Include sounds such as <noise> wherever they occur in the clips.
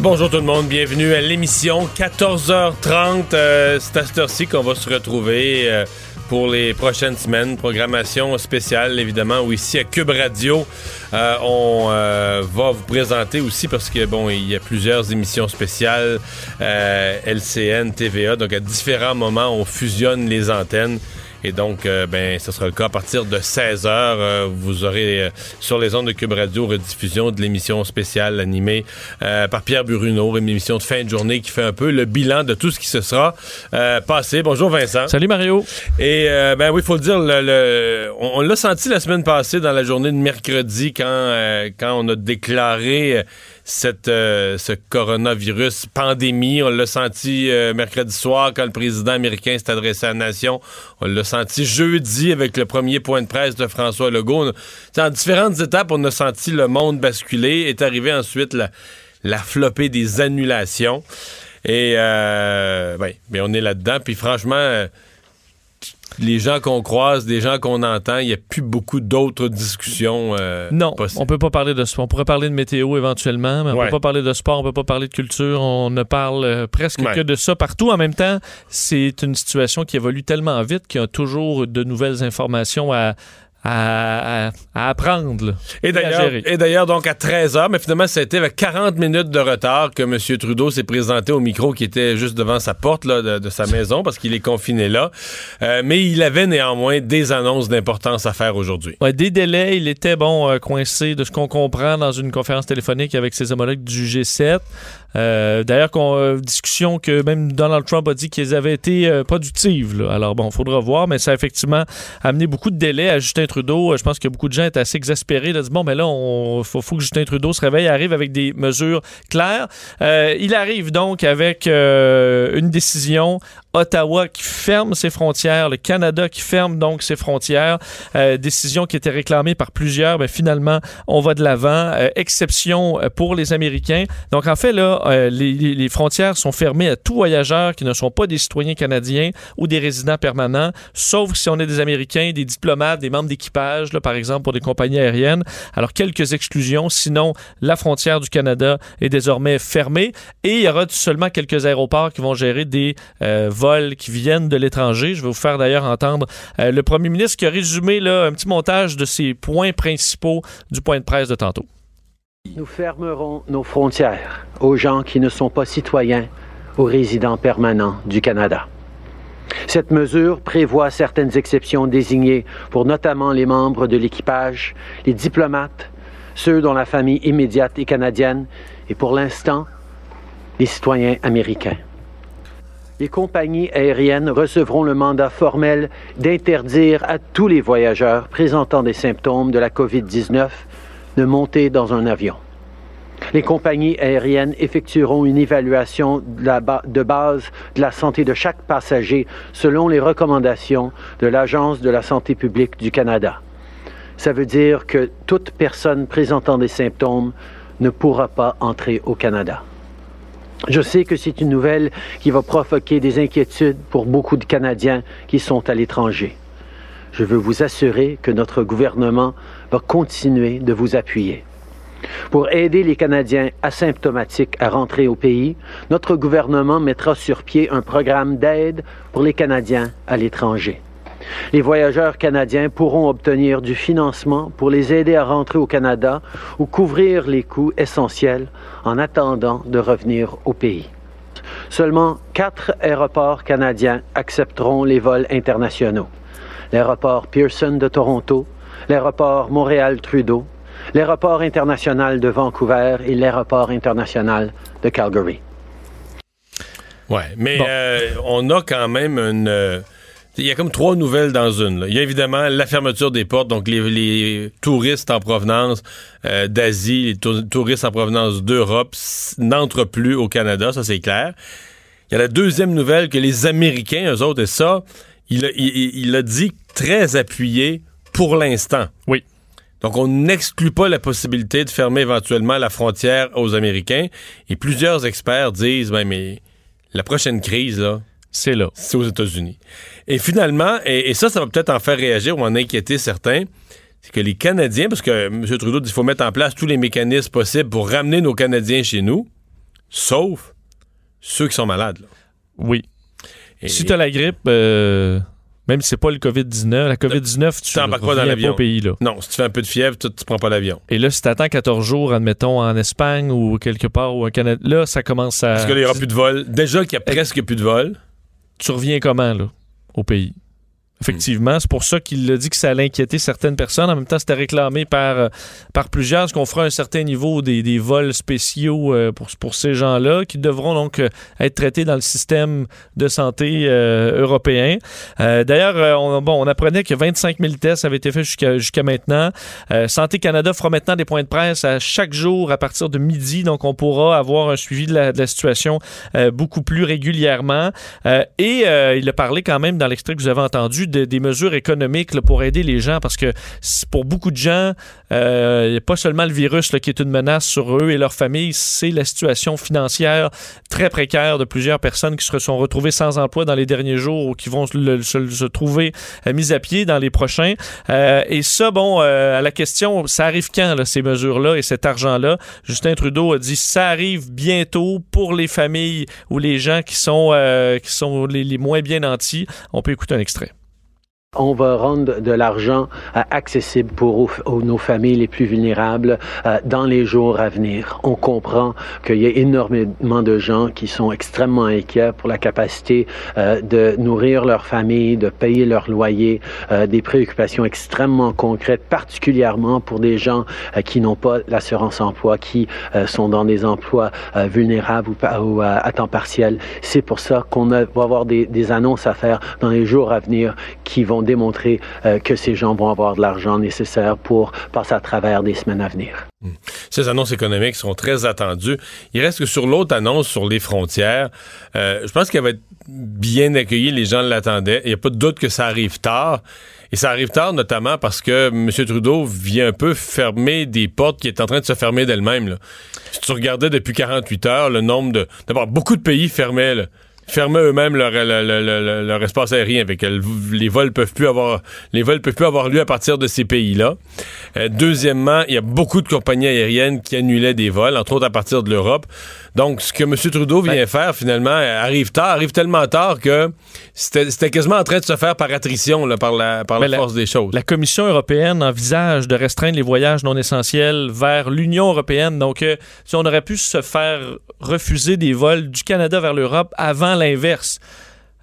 Bonjour tout le monde, bienvenue à l'émission 14h30. Euh, c'est à cette heure-ci qu'on va se retrouver euh, pour les prochaines semaines. Programmation spéciale, évidemment, où ici à Cube Radio, euh, on va vous présenter aussi parce que bon, il y a plusieurs émissions spéciales, LCN, TVA, donc à différents moments, on fusionne les antennes. Et donc, euh, ben, ce sera le cas à partir de 16 h euh, vous aurez euh, sur les ondes de Cube Radio rediffusion de l'émission spéciale animée par Pierre Bruno, une émission de fin de journée qui fait un peu le bilan de tout ce qui se sera passé. Bonjour Vincent. Salut Mario. Et ben oui, il faut le dire, le, on, l'a senti la semaine passée dans la journée de mercredi quand, quand on a déclaré cette, euh, ce coronavirus pandémie. On l'a senti euh, mercredi soir quand le président américain s'est adressé à la nation. On l'a senti jeudi avec le premier point de presse de François Legault. En différentes étapes, on a senti le monde basculer. Est arrivé ensuite la, la flopée des annulations. Et euh, ben, ben on est là-dedans. Puis franchement euh, les gens qu'on croise, des gens qu'on entend, il n'y a plus beaucoup d'autres discussions. Euh, non, on peut pas parler de sport. On pourrait parler de météo éventuellement, mais on peut pas parler de sport, on peut pas parler de culture. On ne parle euh, presque que de ça partout. En même temps, c'est une situation qui évolue tellement vite qu'il y a toujours de nouvelles informations à, à, apprendre. Et d'ailleurs, et d'ailleurs, donc à 13h, mais finalement, ça a été avec 40 minutes de retard que M. Trudeau s'est présenté au micro qui était juste devant sa porte là, de, sa maison parce qu'il est confiné là. Euh, mais il avait néanmoins des annonces d'importance à faire aujourd'hui. Ouais, des délais, il était bon euh, coincé de ce qu'on comprend dans une conférence téléphonique avec ses homologues du G7. Euh, d'ailleurs, euh, discussion que même Donald Trump a dit qu'elles avaient été euh, productives. Alors bon, il faudra voir, mais ça a effectivement amené beaucoup de délais à Justin Trudeau. Je pense que beaucoup de gens étaient assez exaspérés. de dire, bon, mais là, il faut, que Justin Trudeau se réveille, arrive avec des mesures claires. il arrive donc avec une décision Ottawa qui ferme ses frontières, le Canada qui ferme donc ses frontières. décision qui était réclamée par plusieurs. Mais finalement, on va de l'avant. exception pour les Américains. Donc en fait, là, euh, les, frontières sont fermées à tout voyageur qui ne sont pas des citoyens canadiens ou des résidents permanents, sauf si on est des Américains, des diplomates, des membres d'équipage, par exemple pour des compagnies aériennes. Alors, quelques exclusions. Sinon, la frontière du Canada est désormais fermée et il y aura seulement quelques aéroports qui vont gérer des euh, qui viennent de l'étranger. Je vais vous faire d'ailleurs entendre euh, le premier ministre qui a résumé là, un petit montage de ses points principaux du point de presse de tantôt. Nous fermerons nos frontières aux gens qui ne sont pas citoyens ou résidents permanents du Canada. Cette mesure prévoit certaines exceptions désignées pour notamment les membres de l'équipage, les diplomates, ceux dont la famille immédiate est canadienne et pour l'instant, les citoyens américains. Les compagnies aériennes recevront le mandat formel d'interdire à tous les voyageurs présentant des symptômes de la COVID-19 de monter dans un avion. Les compagnies aériennes effectueront une évaluation de, base de la santé de chaque passager selon les recommandations de l'Agence de la santé publique du Canada. Ça veut dire que toute personne présentant des symptômes ne pourra pas entrer au Canada. Je sais que c'est une nouvelle qui va provoquer des inquiétudes pour beaucoup de Canadiens qui sont à l'étranger. Je veux vous assurer que notre gouvernement va continuer de vous appuyer. Pour aider les Canadiens asymptomatiques à rentrer au pays, notre gouvernement mettra sur pied un programme d'aide pour les Canadiens à l'étranger. Les voyageurs canadiens pourront obtenir du financement pour les aider à rentrer au Canada ou couvrir les coûts essentiels en attendant de revenir au pays. Seulement quatre aéroports canadiens accepteront les vols internationaux l'aéroport Pearson de Toronto, l'aéroport Montréal-Trudeau, l'aéroport international de Vancouver et l'aéroport international de Calgary. Oui, mais euh, on a quand même une... Euh, Il y a comme trois nouvelles dans une. Il y a évidemment la fermeture des portes, donc les, les touristes en provenance euh, d'Asie, les tou- touristes en provenance d'Europe s- n'entrent plus au Canada, ça c'est clair. Il y a la deuxième nouvelle que les Américains, eux autres, et ça, il a, il a dit très appuyé pour l'instant. Oui. Donc, on n'exclut pas la possibilité de fermer éventuellement la frontière aux Américains. Et plusieurs experts disent, ben, mais la prochaine crise, là, C'est là. c'est aux États-Unis. Et finalement, et, et ça, ça va peut-être en faire réagir ou en inquiéter certains, c'est que les Canadiens, parce que M. Trudeau dit qu'il faut mettre en place tous les mécanismes possibles pour ramener nos Canadiens chez nous, sauf ceux qui sont malades. là. Oui. Et- Si tu as la grippe, euh, même si c'est pas le COVID-19, la COVID-19, tu T'embarques pas dans l'avion. pays. Là. Non, si tu fais un peu de fièvre, tu, tu prends pas l'avion. Et là, si tu attends 14 jours, admettons, en Espagne ou quelque part ou au Canada, là, ça commence à... Parce que là, il n'y aura plus de vol. Déjà qu'il y a presque plus de vol. tu reviens comment, là, au pays? Effectivement, c'est pour ça qu'il a dit que ça allait inquiéter certaines personnes. En même temps, c'était réclamé par, euh, par plusieurs, parce qu'on fera un certain niveau des, des vols spéciaux euh, pour, pour ces gens-là, qui devront donc euh, être traités dans le système de santé européen? D'ailleurs, on, bon, on apprenait que 25 000 tests avaient été faits jusqu'à maintenant. Santé Canada fera maintenant des points de presse à chaque jour à partir de midi, donc on pourra avoir un suivi de la, situation beaucoup plus régulièrement. Et il a parlé quand même dans l'extrait que vous avez entendu de- des mesures économiques pour aider les gens parce que pour beaucoup de gens, euh, n'y a pas seulement le virus qui est une menace sur eux et leurs familles, c'est la situation financière très précaire de plusieurs personnes qui se sont retrouvées sans emploi dans les derniers jours ou qui vont se, trouver euh, mises à pied dans les prochains. Euh, et ça, bon, euh, à la question, ça arrive quand, ces mesures-là et cet argent-là? Justin Trudeau a dit ça arrive bientôt pour les familles ou les gens qui sont, qui sont les, les moins bien nantis. On peut écouter un extrait. On va rendre de l'argent euh, accessible pour nos familles les plus vulnérables euh, dans les jours à venir. On comprend qu'il y a énormément de gens qui sont extrêmement inquiets pour la capacité euh, de nourrir leur famille, de payer leur loyer, des préoccupations extrêmement concrètes, particulièrement pour des gens qui n'ont pas l'assurance emploi, qui sont dans des emplois vulnérables ou, à temps partiel. C'est pour ça qu'on va avoir des, des annonces à faire dans les jours à venir qui vont démontrer euh, que ces gens vont avoir de l'argent nécessaire pour passer à travers des semaines à venir. Ces annonces économiques seront très attendues. Il reste que sur l'autre annonce sur les frontières, euh, je pense qu'elle va être bien accueillie. Les gens l'attendaient. Il n'y a pas de doute que ça arrive tard. Et ça arrive tard notamment parce que M. Trudeau vient un peu fermer des portes qui est en train de se fermer d'elles-mêmes. Si tu regardais depuis 48 heures le nombre de... D'abord, beaucoup de pays fermaient. Fermaient eux-mêmes leur, leur, espace aérien avec euh, les vols peuvent plus avoir les vols peuvent plus avoir lieu à partir de ces pays-là. Euh, deuxièmement, il y a beaucoup de compagnies aériennes qui annulaient des vols, entre autres à partir de l'Europe. Donc, ce que M. Trudeau vient faire, finalement, arrive tard, arrive tellement tard que c'était quasiment en train de se faire par attrition, là, par la, par la Mais la- force des choses. La Commission européenne envisage de restreindre les voyages non essentiels vers l'Union européenne. Donc, euh, si on aurait pu se faire refuser des vols du Canada vers l'Europe avant l'inverse.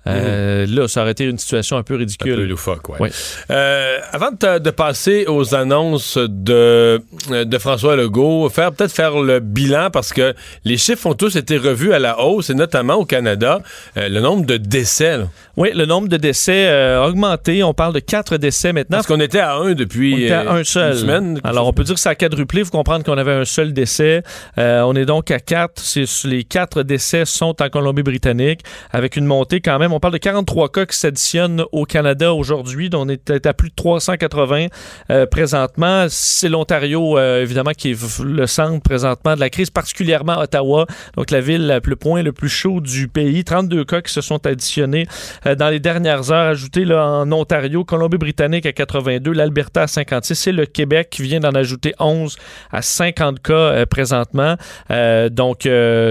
Euh, Là, ça aurait été une situation un peu Un peu ridicule. loufoque, ouais. Oui. Euh, avant de, passer aux annonces de, de François Legault, faire peut-être faire le bilan parce que les chiffres ont tous été revus à la hausse et notamment au Canada, euh, le nombre de décès. là. Oui, le nombre de décès euh, a augmenté. On parle de quatre décès maintenant. Parce qu'on était à un depuis On était à euh, un seul. une semaine. Alors, on peut dire que ça a quadruplé. Il faut comprendre qu'on avait un seul décès. Euh, on est donc à quatre. Les quatre décès sont en Colombie-Britannique, avec une montée quand même. On parle de 43 cas qui s'additionnent au Canada aujourd'hui. On est à plus de 380 euh, présentement. C'est l'Ontario, euh, évidemment, qui est le centre présentement de la crise, particulièrement Ottawa, donc la ville, le point le plus chaud du pays. 32 cas qui se sont additionnés euh, dans les dernières heures, ajoutés en Ontario, Colombie-Britannique à 82, l'Alberta à 56 et le Québec qui vient d'en ajouter 11 à 50 cas présentement. Donc,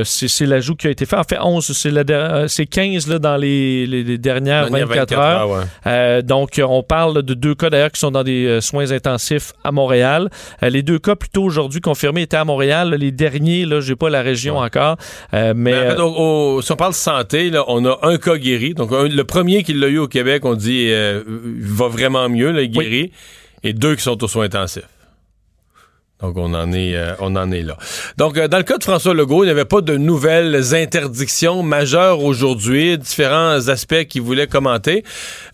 c'est l'ajout qui a été fait. En fait, 11, c'est la der- euh, c'est 15 là, dans les, les- les dernières Dernière 24, heures. ouais. Euh, donc, on parle de deux cas d'ailleurs qui sont dans des euh, soins intensifs à Montréal. Euh, les deux cas plutôt aujourd'hui confirmés étaient à Montréal. Les derniers, là, j'ai pas la région Ouais. encore, mais, Mais en fait, au- au- si on parle santé, là, on a un cas guéri. Donc, un- le premier qui l'a eu au Québec, on dit va vraiment mieux, là, il est guéri. Et deux qui sont aux soins intensifs. Donc, on en est, euh, on en est là. Donc, euh, dans le cas de François Legault, il n'y avait pas de nouvelles interdictions majeures aujourd'hui, différents aspects qu'il voulait commenter,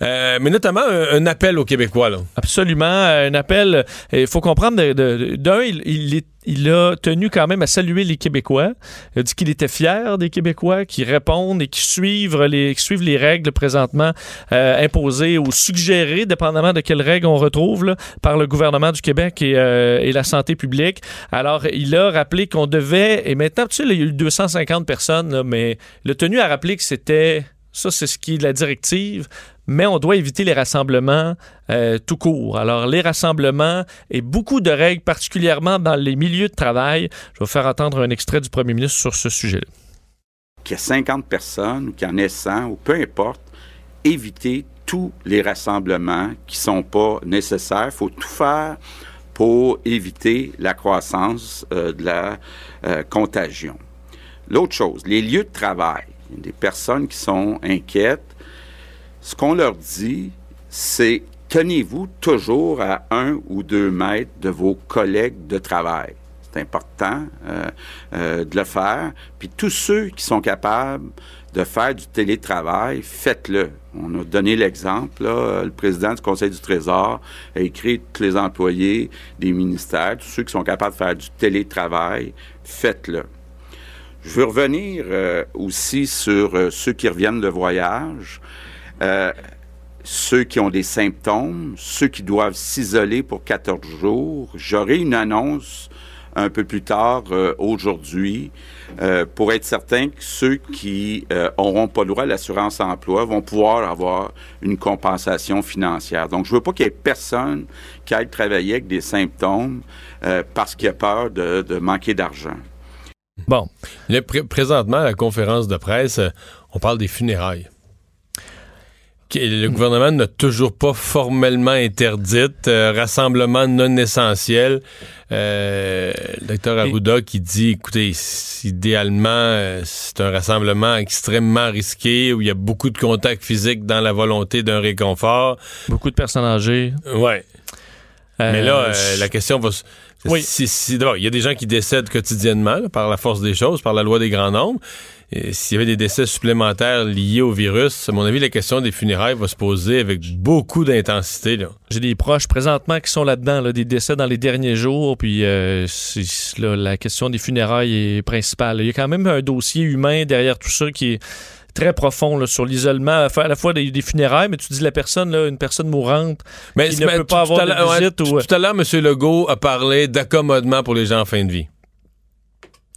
euh, mais notamment un, appel aux Québécois. Là. Absolument, un appel. Il faut comprendre, d'un, il, il est il a tenu quand même à saluer les Québécois. Il a dit qu'il était fier des Québécois qui répondent et qui suivent les, règles présentement euh, imposées ou suggérées, dépendamment de quelles règles on retrouve par le gouvernement du Québec euh, et, la santé publique. Alors, il a rappelé qu'on devait, et maintenant, tu sais, il y a eu 250 personnes, mais il a tenu à rappeler que c'était ça, c'est ce qui est la directive, mais on doit éviter les rassemblements euh, tout court. Alors, les rassemblements et beaucoup de règles, particulièrement dans les milieux de travail. Je vais faire entendre un extrait du premier ministre sur ce sujet-là. Qu'il y ait 50 personnes ou qu'il y en ait 100 ou peu importe, éviter tous les rassemblements qui ne sont pas nécessaires. Il faut tout faire pour éviter la croissance euh, de la euh, contagion. L'autre chose, les lieux de travail. Il y a des personnes qui sont inquiètes. Ce qu'on leur dit, c'est tenez-vous toujours à un ou deux mètres de vos collègues de travail. C'est important euh, euh, de le faire. Puis tous ceux qui sont capables de faire du télétravail, faites-le. On a donné l'exemple. Le président du Conseil du Trésor a écrit tous les employés des ministères, tous ceux qui sont capables de faire du télétravail, faites-le. Je veux revenir euh, aussi sur ceux qui reviennent de voyage, euh, ceux qui ont des symptômes, ceux qui doivent s'isoler pour 14 jours. J'aurai une annonce un peu plus tard aujourd'hui pour être certain que ceux qui n'auront pas le droit à l'assurance emploi vont pouvoir avoir une compensation financière. Donc, je veux pas qu'il y ait personne qui aille travailler avec des symptômes parce qu'il a peur de manquer d'argent. Bon. présentement, à la conférence de presse, euh, on parle des funérailles. Le gouvernement n'a toujours pas formellement interdite, euh, rassemblement non essentiel. Euh, le docteur Arruda qui dit, écoutez, idéalement, c'est un rassemblement extrêmement risqué où il y a beaucoup de contacts physiques dans la volonté d'un réconfort. Beaucoup de personnes âgées. Ouais. Mais là, la question va oui. Si, il y a des gens qui décèdent quotidiennement par la force des choses, par la loi des grands nombres. S'il y avait des décès supplémentaires liés au virus, à mon avis, la question des funérailles va se poser avec beaucoup d'intensité. J'ai des proches présentement qui sont là-dedans, là, des décès dans les derniers jours, puis euh, la question des funérailles est principale. Il y a quand même un dossier humain derrière tout ça qui est très profond sur l'isolement, à la fois des, funérailles, mais tu dis la personne, là, une personne mourante mais qui ne peut pas avoir de visite. Tout à l'heure, M. Legault a parlé d'accommodement pour les gens en fin de vie.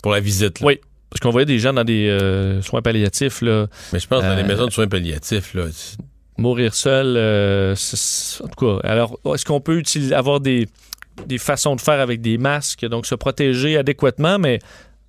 Pour la visite. Oui. Parce qu'on voyait des gens dans des euh, soins palliatifs. Là, mais je pense dans les euh, maisons de soins palliatifs. Là, mourir seul, euh, en tout cas. Alors, est-ce qu'on peut utiliser, avoir des, des façons de faire avec des masques, donc se protéger adéquatement, mais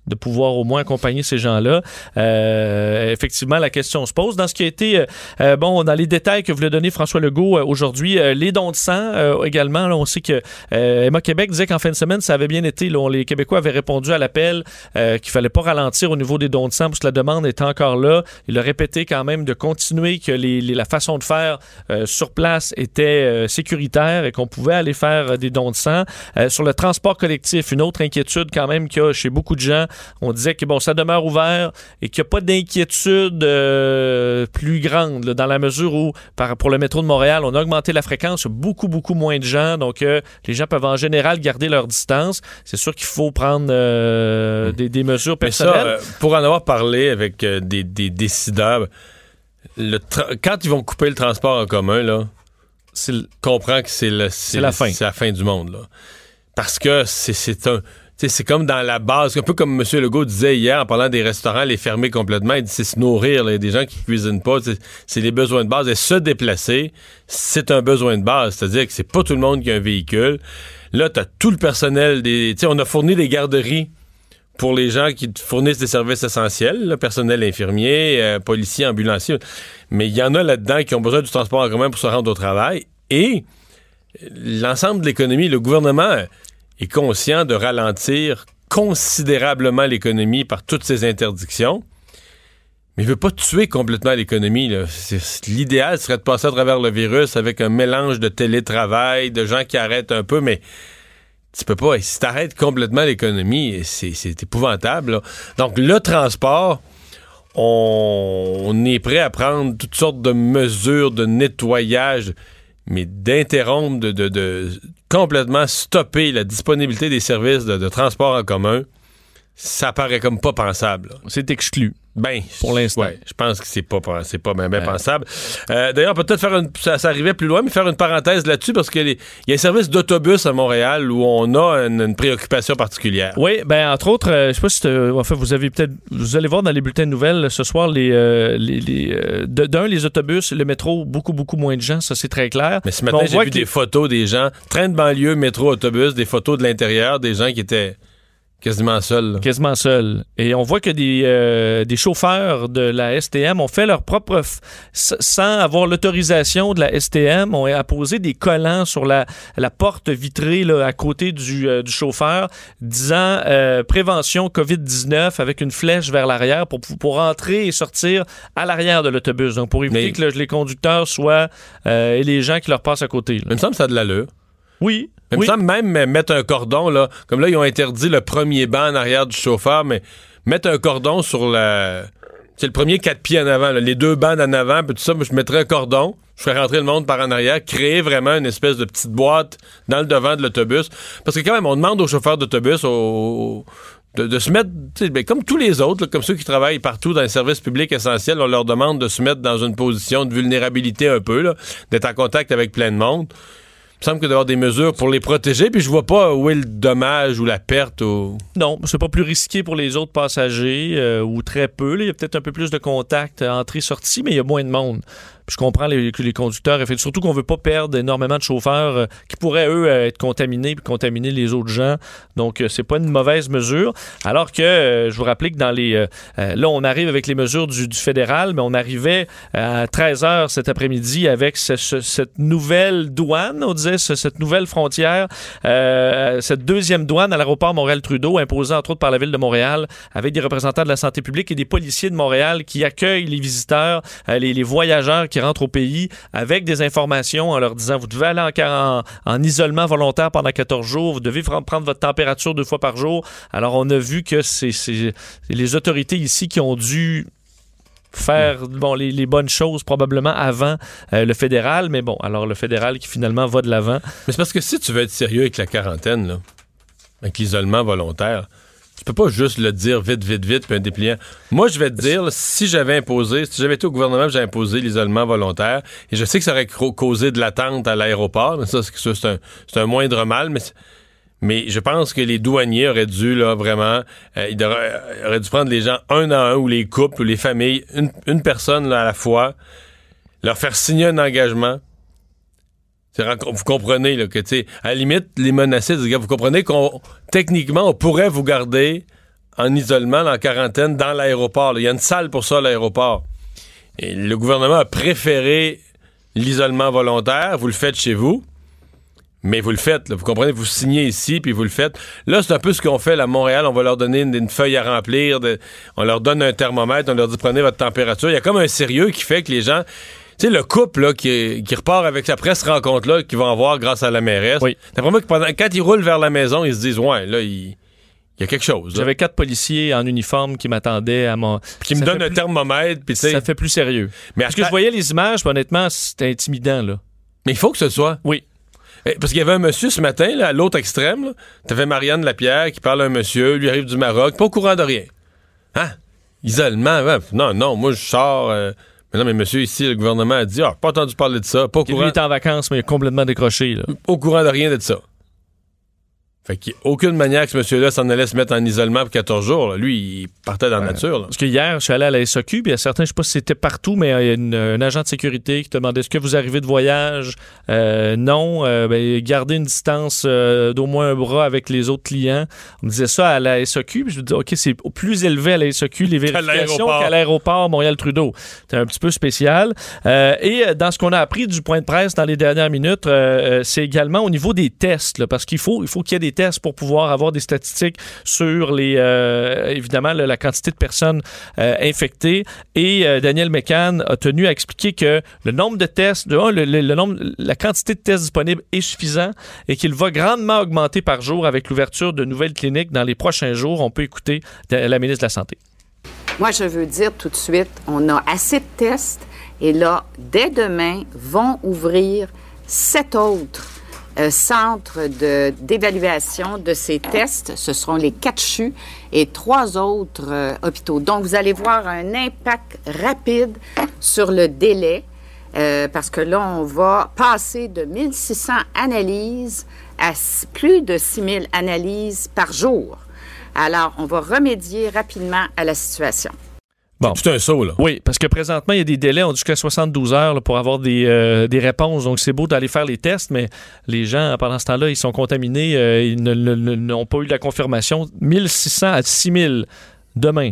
de pouvoir au moins accompagner ces gens-là. Euh, effectivement, la question se pose. Dans ce qui a été, euh, euh, bon, dans les détails que voulait donner François Legault aujourd'hui, les dons de sang également, là, on sait que Emma Québec disait qu'en fin de semaine, ça avait bien été. Là, les Québécois avaient répondu à l'appel qu'il fallait pas ralentir au niveau des dons de sang parce que la demande était encore là. Il a répété quand même de continuer que les, la façon de faire sur place était sécuritaire et qu'on pouvait aller faire des dons de sang. sur le transport collectif, une autre inquiétude quand même qu'il y a chez beaucoup de gens, on disait que bon, ça demeure ouvert et qu'il n'y a pas d'inquiétude euh, plus grande dans la mesure où, par, pour le métro de Montréal, on a augmenté la fréquence, il y a beaucoup, beaucoup moins de gens, donc euh, les gens peuvent en général garder leur distance. C'est sûr qu'il faut prendre euh, hmm. des, mesures personnelles. pour en avoir parlé avec des, décideurs, quand ils vont couper le transport en commun, là, comprend que c'est la fin. C'est la fin du monde. Là. Parce que c'est un c'est comme dans la base, un peu comme M. Legault disait hier en parlant des restaurants, les fermer complètement. Il dit c'est se nourrir. Là, des gens qui cuisinent pas. C'est les besoins de base. Et se déplacer, c'est un besoin de base. C'est-à-dire que c'est pas tout le monde qui a un véhicule. Là, tu as tout le personnel. des On a fourni des garderies pour les gens qui fournissent des services essentiels, le personnel infirmier, euh, policier, ambulancier. Mais il y en a là-dedans qui ont besoin du transport en commun pour se rendre au travail. Et l'ensemble de l'économie, le gouvernement est conscient de ralentir considérablement l'économie par toutes ces interdictions, mais il veut pas tuer complètement l'économie. L'idéal serait de passer à travers le virus avec un mélange de télétravail, de gens qui arrêtent un peu, mais tu peux pas. Si t'arrêtes complètement l'économie, c'est épouvantable. Donc, le transport, on est prêt à prendre toutes sortes de mesures de nettoyage, mais d'interrompre, de, de, de complètement stopper la disponibilité des services de, de transport en commun, ça paraît comme pas pensable. C'est exclu. Ben, Pour l'instant. ouais, je pense que c'est pas c'est pas bien, bien Ouais. pensable. Euh, D'ailleurs, peut-être faire une ça, ça arrivait plus loin, mais faire une parenthèse là-dessus parce qu'il y a un service d'autobus à Montréal où on a une, une préoccupation particulière. Oui, ben entre autres, euh, je sais pas si t'as- en fait, vous avez peut-être, vous allez voir dans les bulletins de nouvelles ce soir les, euh, les, les, euh, d'un les autobus, le métro, beaucoup beaucoup moins de gens, ça c'est très clair. Mais ce matin, j'ai vu des photos des gens, train de banlieue, métro, autobus, des photos de l'intérieur, des gens qui étaient quasiment seuls. là. quasiment seuls. Et on voit que des, euh, des chauffeurs de la STM ont fait leur propre, sans avoir l'autorisation de la STM, ont apposé des collants sur la, la porte vitrée là, à côté du, euh, du chauffeur, disant euh, prévention COVID-19 avec une flèche vers l'arrière pour, pour entrer et sortir à l'arrière de l'autobus. Donc pour éviter Mais- que le- les conducteurs soient et les gens qui leur passent à côté. là. Il me semble que ça a de l'allure. Oui. Il me oui. semble même mettre un cordon, là, comme là, ils ont interdit le premier banc en arrière du chauffeur, mais mettre un cordon sur la. C'est le premier quatre pieds en avant, là, les deux bancs en avant, puis tout ça, je mettrais un cordon, je ferais rentrer le monde par en arrière, créer vraiment une espèce de petite boîte dans le devant de l'autobus. Parce que quand même, on demande aux chauffeurs d'autobus aux- de, de se mettre, ben, comme tous les autres, là, comme ceux qui travaillent partout dans les services publics essentiels, on leur demande de se mettre dans une position de vulnérabilité un peu, d'être en contact avec plein de monde. Il me semble que d'avoir des mesures pour les protéger, puis je vois pas où est le dommage ou la perte. Ou... Non, c'est pas plus risqué pour les autres passagers euh, ou très peu. Il y a peut-être un peu plus de contact euh, entrée-sortie, mais il y a moins de monde. Puis je comprends les, les conducteurs, et surtout qu'on veut pas perdre énormément de chauffeurs euh, qui pourraient, eux, euh, être contaminés puis contaminer les autres gens. Donc, euh, c'est pas une mauvaise mesure. Alors que, euh, je vous rappelle que dans les... là, on arrive avec les mesures du, fédéral, mais on arrivait à 13 h cet après-midi avec ce- ce- cette nouvelle douane, on disait, ce- cette nouvelle frontière, cette deuxième douane à l'aéroport Montréal-Trudeau, imposée entre autres par la ville de Montréal, avec des représentants de la santé publique et des policiers de Montréal qui accueillent les visiteurs, les, les voyageurs qui rentrent au pays avec des informations en leur disant vous devez aller en, en, en isolement volontaire pendant 14 jours, vous devez prendre votre température deux fois par jour. Alors on a vu que c'est les autorités ici qui ont dû faire bon, les, bonnes choses probablement avant euh, le fédéral, mais bon, alors le fédéral qui finalement va de l'avant. Mais c'est parce que si tu veux être sérieux avec la quarantaine, avec l'isolement volontaire, peux pas juste le dire vite, vite, vite, puis un dépliant. Moi, je vais te dire, si j'avais imposé, si j'avais été au gouvernement, j'avais imposé l'isolement volontaire, et je sais que ça aurait causé de l'attente à l'aéroport, mais ça, c'est un, un moindre mal, mais je pense que les douaniers auraient dû, là, vraiment, euh, ils auraient, euh, auraient dû prendre les gens un à un, ou les couples, ou les familles, une, une personne là, à la fois, leur faire signer un engagement. Vous comprenez là, que, à la limite, les menacer, vous comprenez qu'on, techniquement, on pourrait vous garder en isolement, en quarantaine, dans l'aéroport. Il y a une salle pour ça à l'aéroport. Et le gouvernement a préféré l'isolement volontaire. Vous le faites chez vous. Mais vous le faites, là, vous comprenez, vous signez ici, puis vous le faites. Là, c'est un peu ce qu'on fait à Montréal. On va leur donner une, feuille à remplir. on leur donne un thermomètre, on leur dit prenez votre température. Il y a comme un sérieux qui fait que les gens. Tu sais, le couple là, qui, qui repart avec sa presse rencontre-là, qu'ils vont avoir grâce à la mairesse. Oui. D'après moi, que pendant- quand ils roulent vers la maison, ils se disent Ouais, là, il, il y a quelque chose. J'avais quatre policiers en uniforme qui m'attendaient à mon. Qui me Ça donne fait un plus- thermomètre, puis. Ça fait plus sérieux. Mais, Parce que je voyais les images, puis honnêtement, c'était intimidant, là. mais il faut que ce soit. Oui. Eh, Parce qu'il y avait un monsieur ce matin, là, à l'autre extrême. T'avais Marianne Lapierre qui parle à un monsieur, lui arrive du Maroc, pas au courant de rien. Hein? Isolement, ouais. Non, non, moi je sors. euh, Mais non, mais monsieur, ici, le gouvernement a dit, ah, pas entendu parler de ça, pas au Lui courant, était en vacances, mais complètement décroché, là. au courant de rien de ça. Fait qu'il n'y a aucune manière que ce monsieur-là s'en allait se mettre en isolement pour 14 jours. là. Lui, il partait dans la nature. là. Parce que hier, je suis allé à la SAQ, puis il y a certains, je sais pas si c'était partout, mais il y a une- un agent de sécurité qui te demandait est-ce que vous arrivez de voyage? Euh, Non. Euh, ben, gardez une distance euh, d'au moins un bras avec les autres clients. On me disait ça à la SAQ, puis je me disais OK, c'est au plus élevé à la SAQ, les <laughs> vérifications qu'à l'aéroport Montréal-Trudeau. C'est un petit peu spécial. Et dans ce qu'on a appris du point de presse dans les dernières minutes, c'est également au niveau des tests, là, parce qu'il faut, il faut qu'il y ait des tests pour pouvoir avoir des statistiques sur les, euh, évidemment, la quantité de personnes euh, infectées. Et euh, Daniel McCann a tenu à expliquer que le nombre de tests, le, nombre, la quantité de tests disponibles est suffisant et qu'il va grandement augmenter par jour avec l'ouverture de nouvelles cliniques dans les prochains jours. On peut écouter la ministre de la Santé. Moi, je veux dire tout de suite, on a assez de tests et là, dès demain, vont ouvrir sept autres euh, centres de- d'évaluation de, ces tests. Ce seront les quatre CHU et trois autres euh, hôpitaux. Donc, vous allez voir un impact rapide sur le délai. euh, parce que là, on va passer de 1600 analyses à plus de 6000 analyses par jour. Alors, on va remédier rapidement à la situation. Bon. C'est un saut, là. Oui, parce que présentement, il y a des délais, on dit jusqu'à 72 heures là, pour avoir des, euh, des réponses. Donc, c'est beau d'aller faire les tests, mais les gens, pendant ce temps-là, ils sont contaminés, euh, ils n'ont pas eu la confirmation. 1600 à 6000 demain.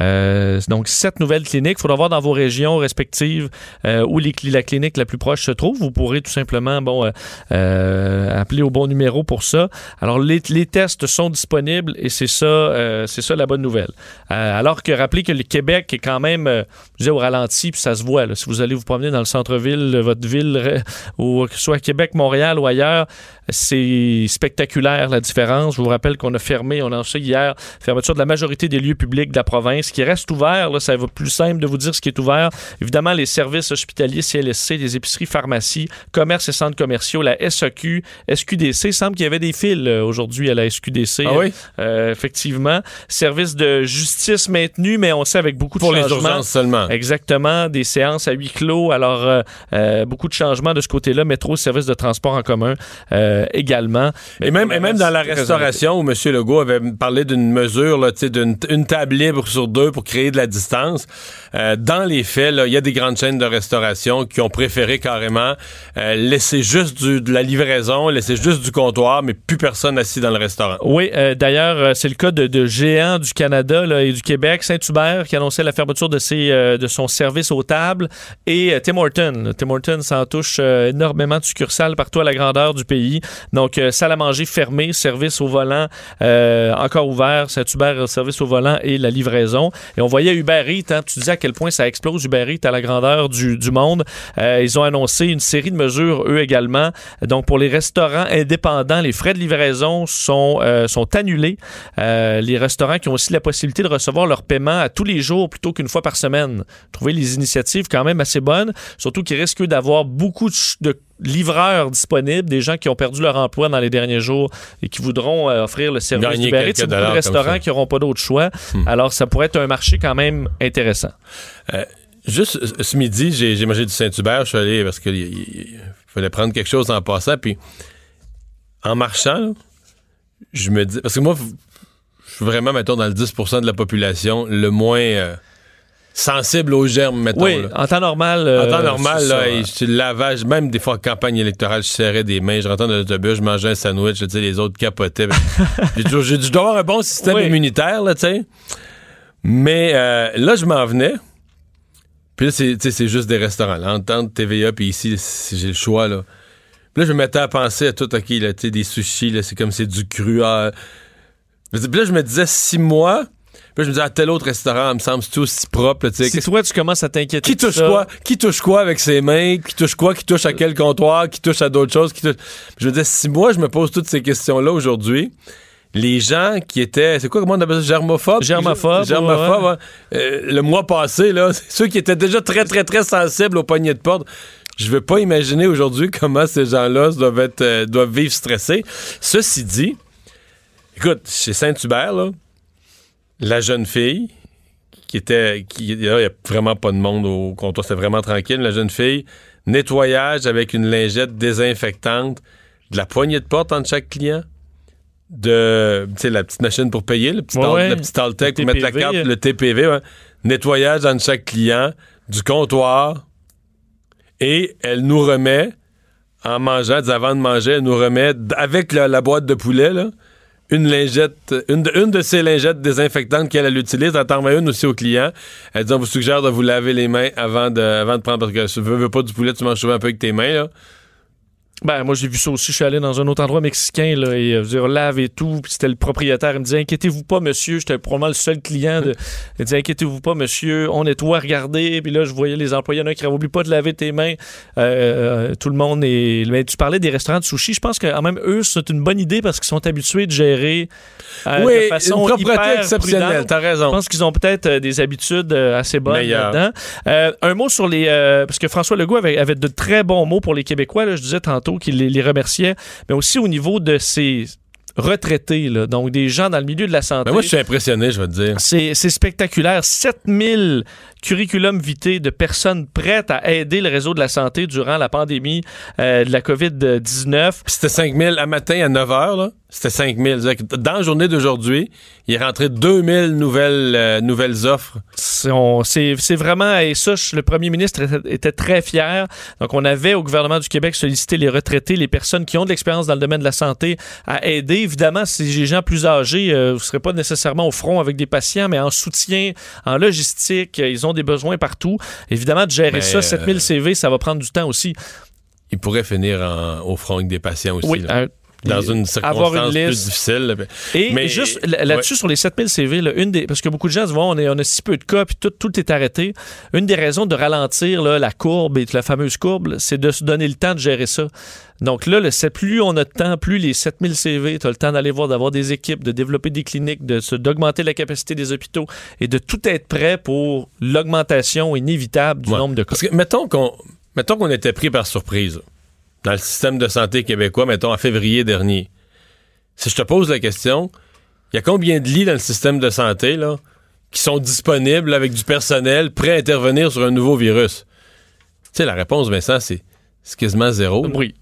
Euh, donc, sept nouvelles cliniques. Il faudra voir dans vos régions respectives euh, où les la clinique la plus proche se trouve. Vous pourrez tout simplement bon, euh, euh, appeler au bon numéro pour ça. Alors, les, les tests sont disponibles et c'est ça, euh, c'est ça la bonne nouvelle. Euh, alors que rappelez que le Québec est quand même, je disais, au ralenti, puis ça se voit. là. si vous allez vous promener dans le centre-ville, votre ville, <laughs> ou que ce soit Québec, Montréal ou ailleurs, c'est spectaculaire la différence. Je vous rappelle qu'on a fermé, on a annoncé hier, fermeture de la majorité des lieux publics de la province qui reste ouvert. Là, ça va plus simple de vous dire ce qui est ouvert. Évidemment, les services hospitaliers, CLSC, les épiceries, pharmacies, commerces et centres commerciaux, la SAQ, SQDC. Il semble qu'il y avait des fils euh, aujourd'hui à la SQDC. Ah oui? Euh, effectivement. Services de justice maintenus, mais on sait avec beaucoup de Pour les changements. urgences seulement. Exactement, des séances à huis clos. Alors, euh, euh, beaucoup de changements de ce côté-là. Métro, services de transport en commun euh, également. Et même, et même dans la restauration, où M. Legault avait parlé d'une mesure, là, d'une une table libre sur deux pour créer de la distance, euh, dans les faits, il y a des grandes chaînes de restauration qui ont préféré carrément euh, laisser juste du- de la livraison, laisser juste du comptoir, mais plus personne assis dans le restaurant. Oui, euh, d'ailleurs, euh, c'est le cas de, de géants du Canada là, et du Québec, Saint-Hubert, qui annonçait la fermeture de, ses, euh, de son service aux tables, et euh, Tim Horton. Tim Horton s'en touche euh, énormément de succursales partout à la grandeur du pays. Donc, euh, salle à manger fermée, service au volant euh, encore ouvert, Saint-Hubert, euh, service au volant et la livraison. Et on voyait Uber Eats, hein, tu disais à quel point ça explose Uber Eats à la grandeur du, monde. Ils ont annoncé une série de mesures, eux également. Donc, pour les restaurants indépendants, les frais de livraison sont, sont annulés. Les restaurants qui ont aussi la possibilité de recevoir leur paiement à tous les jours plutôt qu'une fois par semaine. Trouvez les initiatives quand même assez bonnes, surtout qu'ils risquent d'avoir beaucoup de livreurs disponibles, des gens qui ont perdu leur emploi dans les derniers jours et qui voudront euh, offrir le service Gagner d'Uber Eats. C'est beaucoup de restaurants qui n'auront pas d'autre choix. Hmm. Alors, ça pourrait être un marché quand même intéressant. Juste euh, ce midi, j'ai mangé du Saint-Hubert, je suis allé parce qu'il il fallait prendre quelque chose en passant, puis en marchant, là, je me dis, parce que moi, je suis vraiment, mettons, dans le 10% de la population, le moins euh, sensible aux germes, mettons. oui, là. en temps normal. En euh, temps normal, là, et je- lavage, même des fois en campagne électorale, je serrais des mains, je rentrais dans l'autobus, je mangeais un sandwich, je les autres capotaient. Ben, <laughs> j'ai je dois avoir un bon système Oui. immunitaire, là, tu sais. Mais euh, là, je m'en venais. Puis là, c'est, juste des restaurants. Là, entre TVA puis ici, si j'ai le choix, là. Puis là, je me mettais à penser à tout, OK, là, tu sais, des sushis, là, c'est comme c'est du cru. ah. Puis là, je me disais, six mois. Puis je me disais, à tel autre restaurant, il me semble, c'est aussi propre, là, tu sais? Si toi, tu commences à t'inquiéter. Qui touche ça, quoi? Qui touche quoi avec ses mains? Qui touche quoi? Qui touche à quel comptoir? Qui touche à d'autres choses? Qui touche... Je me disais, si moi, je me pose toutes ces questions-là aujourd'hui, les gens qui étaient, c'est quoi, comment on appelle ça? Germophobes? Germophobes, Germophobes, ouais. ouais. Euh, le mois passé, là, <laughs> ceux qui étaient déjà très, très, très sensibles aux poignées de porte. Je veux pas imaginer aujourd'hui comment ces gens-là doivent être, euh, doivent vivre stressés. Ceci dit, écoute, chez Saint-Hubert, là, la jeune fille, qui était. Qui, là, il n'y a vraiment pas de monde au comptoir, c'était vraiment tranquille. La jeune fille, nettoyage avec une lingette désinfectante, de la poignée de porte entre chaque client, de. La petite machine pour payer, le petit, Ouais, Al- ouais. le petit Altec pour mettre la carte, le TPV, ouais. nettoyage entre chaque client, du comptoir, et elle nous remet, en mangeant, avant de manger, elle nous remet, avec la, la boîte de poulet, là, une lingette, une de, une de ces lingettes désinfectantes qu'elle elle utilise. Elle t'en remet une aussi au client. Elle dit on vous suggère de vous laver les mains avant de, avant de prendre parce que tu veux, veux pas du poulet, tu manges souvent un peu avec tes mains. Là. Ben, moi, j'ai vu ça aussi. Je suis allé dans un autre endroit mexicain, là, et, euh, lave et tout. Puis c'était le propriétaire. Il me disait, inquiétez-vous pas, monsieur. J'étais probablement le seul client. De... <laughs> Il me disait, inquiétez-vous pas, monsieur. On nettoie, regardez. Puis là, je voyais les employés. Il y en a qui n'oublie pas de laver tes mains. Euh, euh, tout le monde est. Mais tu parlais des restaurants de sushi. Je pense que, quand même, eux, c'est une bonne idée parce qu'ils sont habitués de gérer euh, Oui, de façon une propreté hyper exceptionnelle, t'as raison. Je pense qu'ils ont peut-être des habitudes assez bonnes là-dedans. Un mot sur les. parce que François Legault avait, avait de très bons mots pour les Québécois. là. je disais tantôt qu'il les, les remerciait. Mais aussi au niveau de ces retraités, là, donc des gens dans le milieu de la santé. Ben moi, je suis impressionné, je vais te dire. C'est c'est spectaculaire. 7000 curriculum vitae de personnes prêtes à aider le réseau de la santé durant la pandémie euh, de la COVID-19. Puis C'était 5 000 à matin à 9 h, là. C'était 5 000. C'est-à-dire que Dans la journée d'aujourd'hui, il est rentré 2000 nouvelles, euh, nouvelles offres. C'est vraiment, et ça, le premier ministre était, très fier. Donc, on avait au gouvernement du Québec sollicité les retraités, les personnes qui ont de l'expérience dans le domaine de la santé à aider. Évidemment, si les gens plus âgés, euh, vous ne serez pas nécessairement au front avec des patients, mais en soutien, en logistique, ils ont des besoins partout. Évidemment, de gérer ça, 7000 euh, CV, ça va prendre du temps aussi. Il pourrait finir en- au front des patients aussi. Oui, là. Dans une avoir circonstance une plus liste. difficile. là, ben- Et Mais- juste là- là-dessus, sur les 7000 CV, là, une des, parce que beaucoup de gens se disent, Bon, on, est- on a si peu de cas, puis tout, tout est arrêté. Une des raisons de ralentir là, la courbe et la fameuse courbe, c'est de se donner le temps de gérer ça. Donc là, le, plus on a de temps, plus les 7000 CV, tu as le temps d'aller voir, d'avoir des équipes, de développer des cliniques, de d'augmenter la capacité des hôpitaux et de tout être prêt pour l'augmentation inévitable du Ouais. nombre de cas. Parce que mettons qu'on mettons qu'on était pris par surprise dans le système de santé québécois, mettons en février dernier. Si je te pose la question, il y a combien de lits dans le système de santé là, qui sont disponibles avec du personnel prêt à intervenir sur un nouveau virus? Tu sais, la réponse, Vincent, c'est quasiment zéro. Oui.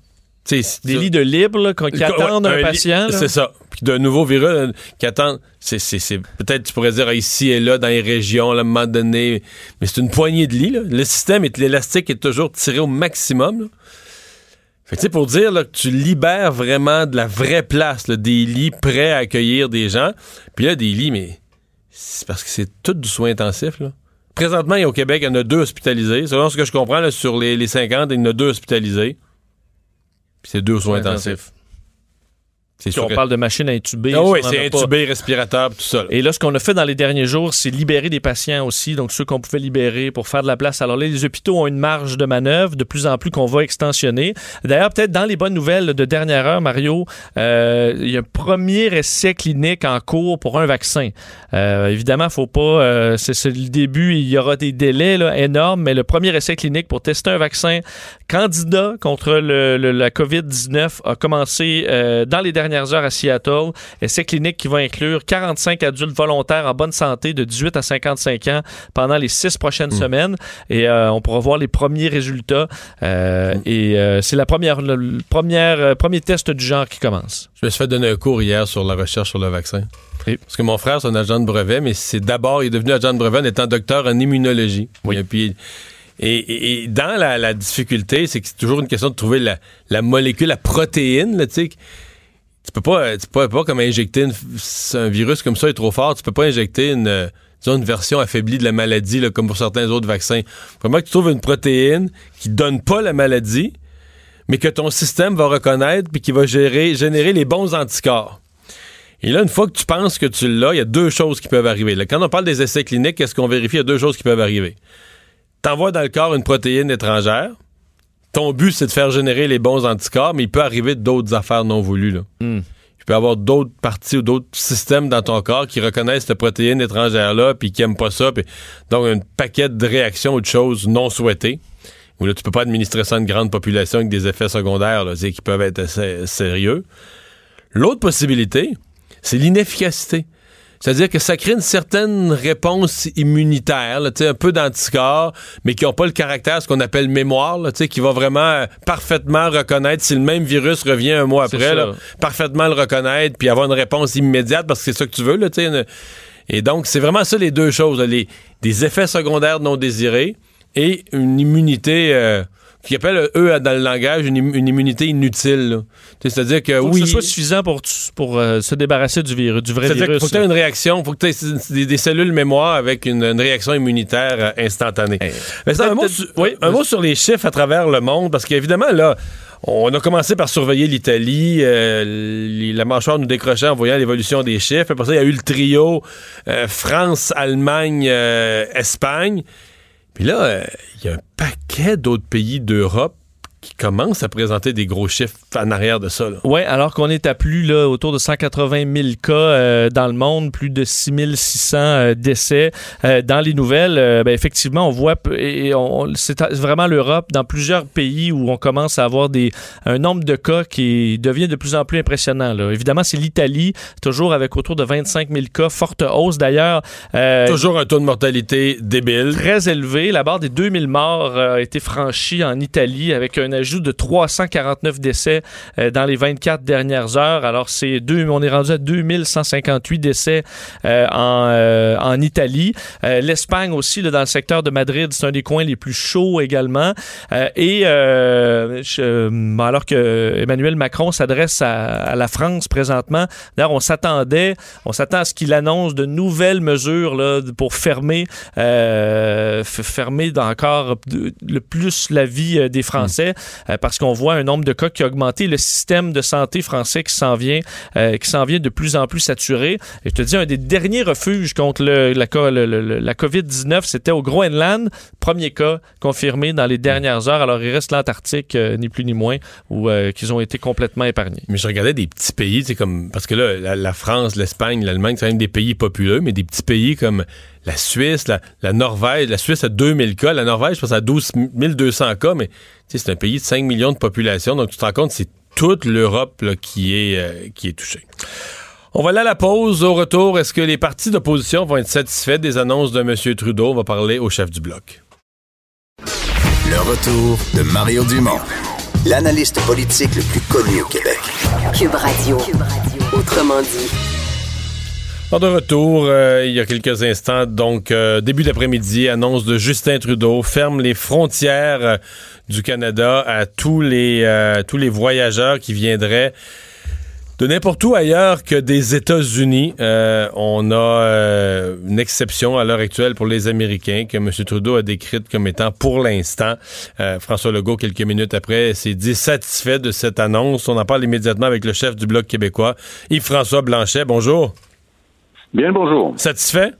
Des lits de libre là, qui attendent un, patient. C'est ça. Puis d'un nouveau virus euh, qui attend. C'est, peut-être tu pourrais dire ah, ici et là dans les régions, là, à un moment donné. Mais c'est une poignée de lits. là. Le système est l'élastique est toujours tiré au maximum. Fait que, tu sais, pour dire là, que tu libères vraiment de la vraie place, là, des lits prêts à accueillir des gens. Puis là, des lits, mais c'est parce que c'est tout du soin intensif. Là. Présentement, au Québec, il y en a deux hospitalisés. Selon ce que je comprends, là, sur les, les 50, il y en a deux hospitalisés. Puis c'est deux soins intensifs. Puis on que- parle de machines à intuber. Ah oui, c'est intubé, respirateur, tout ça. là. Et là, ce qu'on a fait dans les derniers jours, c'est libérer des patients aussi, donc ceux qu'on pouvait libérer pour faire de la place. Alors là, les hôpitaux ont une marge de manœuvre de plus en plus qu'on va extensionner. D'ailleurs, peut-être dans les bonnes nouvelles de dernière heure, Mario, euh, il y a un premier essai clinique en cours pour un vaccin. Euh, évidemment, faut pas, euh, c'est le début, il y aura des délais là, énormes, mais le premier essai clinique pour tester un vaccin candidat contre le- le- la COVID-19 a commencé euh, dans les dernières heures à Seattle. Essai clinique qui va inclure 45 adultes volontaires en bonne santé de 18 à 55 ans pendant les six prochaines semaines. Et euh, on pourra voir les premiers résultats. Euh, Et euh, c'est la première, le, le première, premier test du genre qui commence. Je me suis fait donner un cours hier sur la recherche sur le vaccin. Et- Parce que mon frère, c'est un agent de brevet, mais c'est d'abord, il est devenu agent de brevet en étant docteur en immunologie. Oui. Et puis, et, et- et dans la, la difficulté, c'est que c'est toujours une question de trouver la, la molécule, la protéine, là, tu sais. Tu peux pas, tu peux pas comme injecter une- un virus comme ça est trop fort, tu peux pas injecter une, euh, disons, une version affaiblie de la maladie, comme pour certains autres vaccins. Vraiment que tu trouves une protéine qui donne pas la maladie, mais que ton système va reconnaître puis qui va générer les bons anticorps. Et là, une fois que tu penses que tu l'as, il y a deux choses qui peuvent arriver. Quand on parle des essais cliniques, qu'est-ce qu'on vérifie? Il y a deux choses qui peuvent arriver. T'envoies dans le corps une protéine étrangère. Ton but, c'est de faire générer les bons anticorps, mais il peut arriver d'autres affaires non voulues. Là. Hmm. Il peut y avoir d'autres parties ou d'autres systèmes dans ton corps qui reconnaissent cette protéine étrangère-là, puis qui n'aiment pas ça. puis donc, un paquet de réactions ou de choses non souhaitées. Où là, tu peux pas administrer ça à une grande population avec des effets secondaires là, qui peuvent être assez sérieux. L'autre possibilité, c'est l'inefficacité. C'est-à-dire que ça crée une certaine réponse immunitaire, là, tu sais, un peu d'anticorps, mais qui n'ont pas le caractère, ce qu'on appelle mémoire, là, tu sais, qui va vraiment euh, parfaitement reconnaître si le même virus revient un mois après, là, parfaitement le reconnaître, puis avoir une réponse immédiate, parce que c'est ça que tu veux. Là, tu sais, une- Et donc, c'est vraiment ça les deux choses, là, les, des effets secondaires non désirés et une immunité... euh, qu'ils appellent, eux, dans le langage, une, une immunité inutile. C'est-à-dire que Faut oui... que ce soit suffisant pour, pour euh, se débarrasser du virus, du vrai virus. faut que tu aies une réaction, faut que tu aies des, des cellules mémoire avec une, une réaction immunitaire euh, instantanée. Mais ça, un, mot sur, oui, un vas-y. mot sur les chiffres à travers le monde, parce qu'évidemment, là, on a commencé par surveiller l'Italie. Euh, la mâchoire nous décrochait en voyant l'évolution des chiffres. Après ça, il y a eu le trio euh, France, Allemagne, euh, Espagne. Puis là, il y a un paquet d'autres pays d'Europe qui commence à présenter des gros chiffres en arrière de ça. Oui, alors qu'on est à plus là, autour de 180 000 cas euh, dans le monde, plus de 6 600 euh, décès. Euh, dans les nouvelles, ben, effectivement, on voit, et on, c'est vraiment l'Europe, dans plusieurs pays où on commence à avoir des, un nombre de cas qui devient de plus en plus impressionnant. Là. Évidemment, c'est l'Italie, toujours avec autour de 25 000 cas, forte hausse d'ailleurs. toujours un taux de mortalité débile. Très élevé. La barre des 2000 morts a été franchie en Italie avec un ajout de 349 décès euh, dans les 24 dernières heures. Alors, c'est deux, on est rendu à 2158 décès euh, en, euh, en, Italie. L'Espagne aussi, là, dans le secteur de Madrid, c'est un des coins les plus chauds également. et alors que Emmanuel Macron s'adresse à, la France présentement, d'ailleurs, on s'attendait, on s'attend à ce qu'il annonce de nouvelles mesures là, pour fermer, fermer encore le plus la vie des Français. Euh, parce qu'on voit un nombre de cas qui a augmenté, le système de santé français qui s'en vient, euh, qui s'en vient de plus en plus saturé. Et je te dis, un des derniers refuges contre la, la COVID-19, c'était au Groenland, premier cas confirmé dans les dernières heures. Alors, il reste l'Antarctique, euh, ni plus ni moins, où qu'ils ont été complètement épargnés. Mais je regardais des petits pays, c'est comme parce que là, la, France, l'Espagne, l'Allemagne, c'est quand même des pays populeux, mais des petits pays comme la Suisse, la, Norvège, la Suisse a 2000 cas, la Norvège, je pense, a 12 200 cas, mais c'est un pays de 5 millions de population, donc tu te rends compte, c'est toute l'Europe qui, est, euh, qui est touchée. On va aller à la pause. Au retour, est-ce que les partis d'opposition vont être satisfaits des annonces de M. Trudeau? On va parler au chef du bloc. Le retour de Mario Dumont, l'analyste politique le plus connu au Québec. Cube Radio. Cube Radio. Autrement dit de retour, euh, il y a quelques instants, donc euh, début d'après-midi, annonce de Justin Trudeau ferme les frontières euh, du Canada à tous les tous les voyageurs qui viendraient de n'importe où ailleurs que des États-Unis. on a une exception à l'heure actuelle pour les Américains que M. Trudeau a décrite comme étant pour l'instant. François Legault, quelques minutes après, s'est dit satisfait de cette annonce. On en parle immédiatement avec le chef du Bloc québécois, Yves-François Blanchet. Bonjour. Bien bonjour. Satisfait?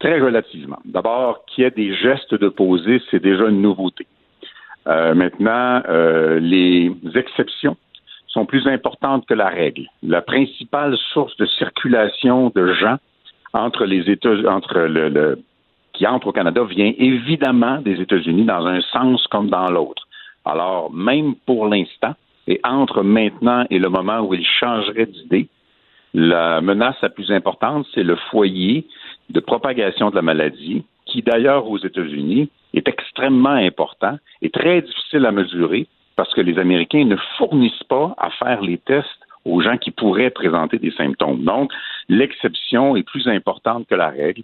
Très relativement. D'abord, qu'il y ait des gestes de poser, c'est déjà une nouveauté. Euh, maintenant, euh, les exceptions sont plus importantes que la règle. La principale source de circulation de gens entre les États, entre le, qui entrent au Canada vient évidemment des États-Unis dans un sens comme dans l'autre. Alors, même pour l'instant, et entre maintenant et le moment où il changerait d'idée, la menace la plus importante, c'est le foyer de propagation de la maladie, qui d'ailleurs aux États-Unis est extrêmement important et très difficile à mesurer parce que les Américains ne fournissent pas à faire les tests aux gens qui pourraient présenter des symptômes. Donc, l'exception est plus importante que la règle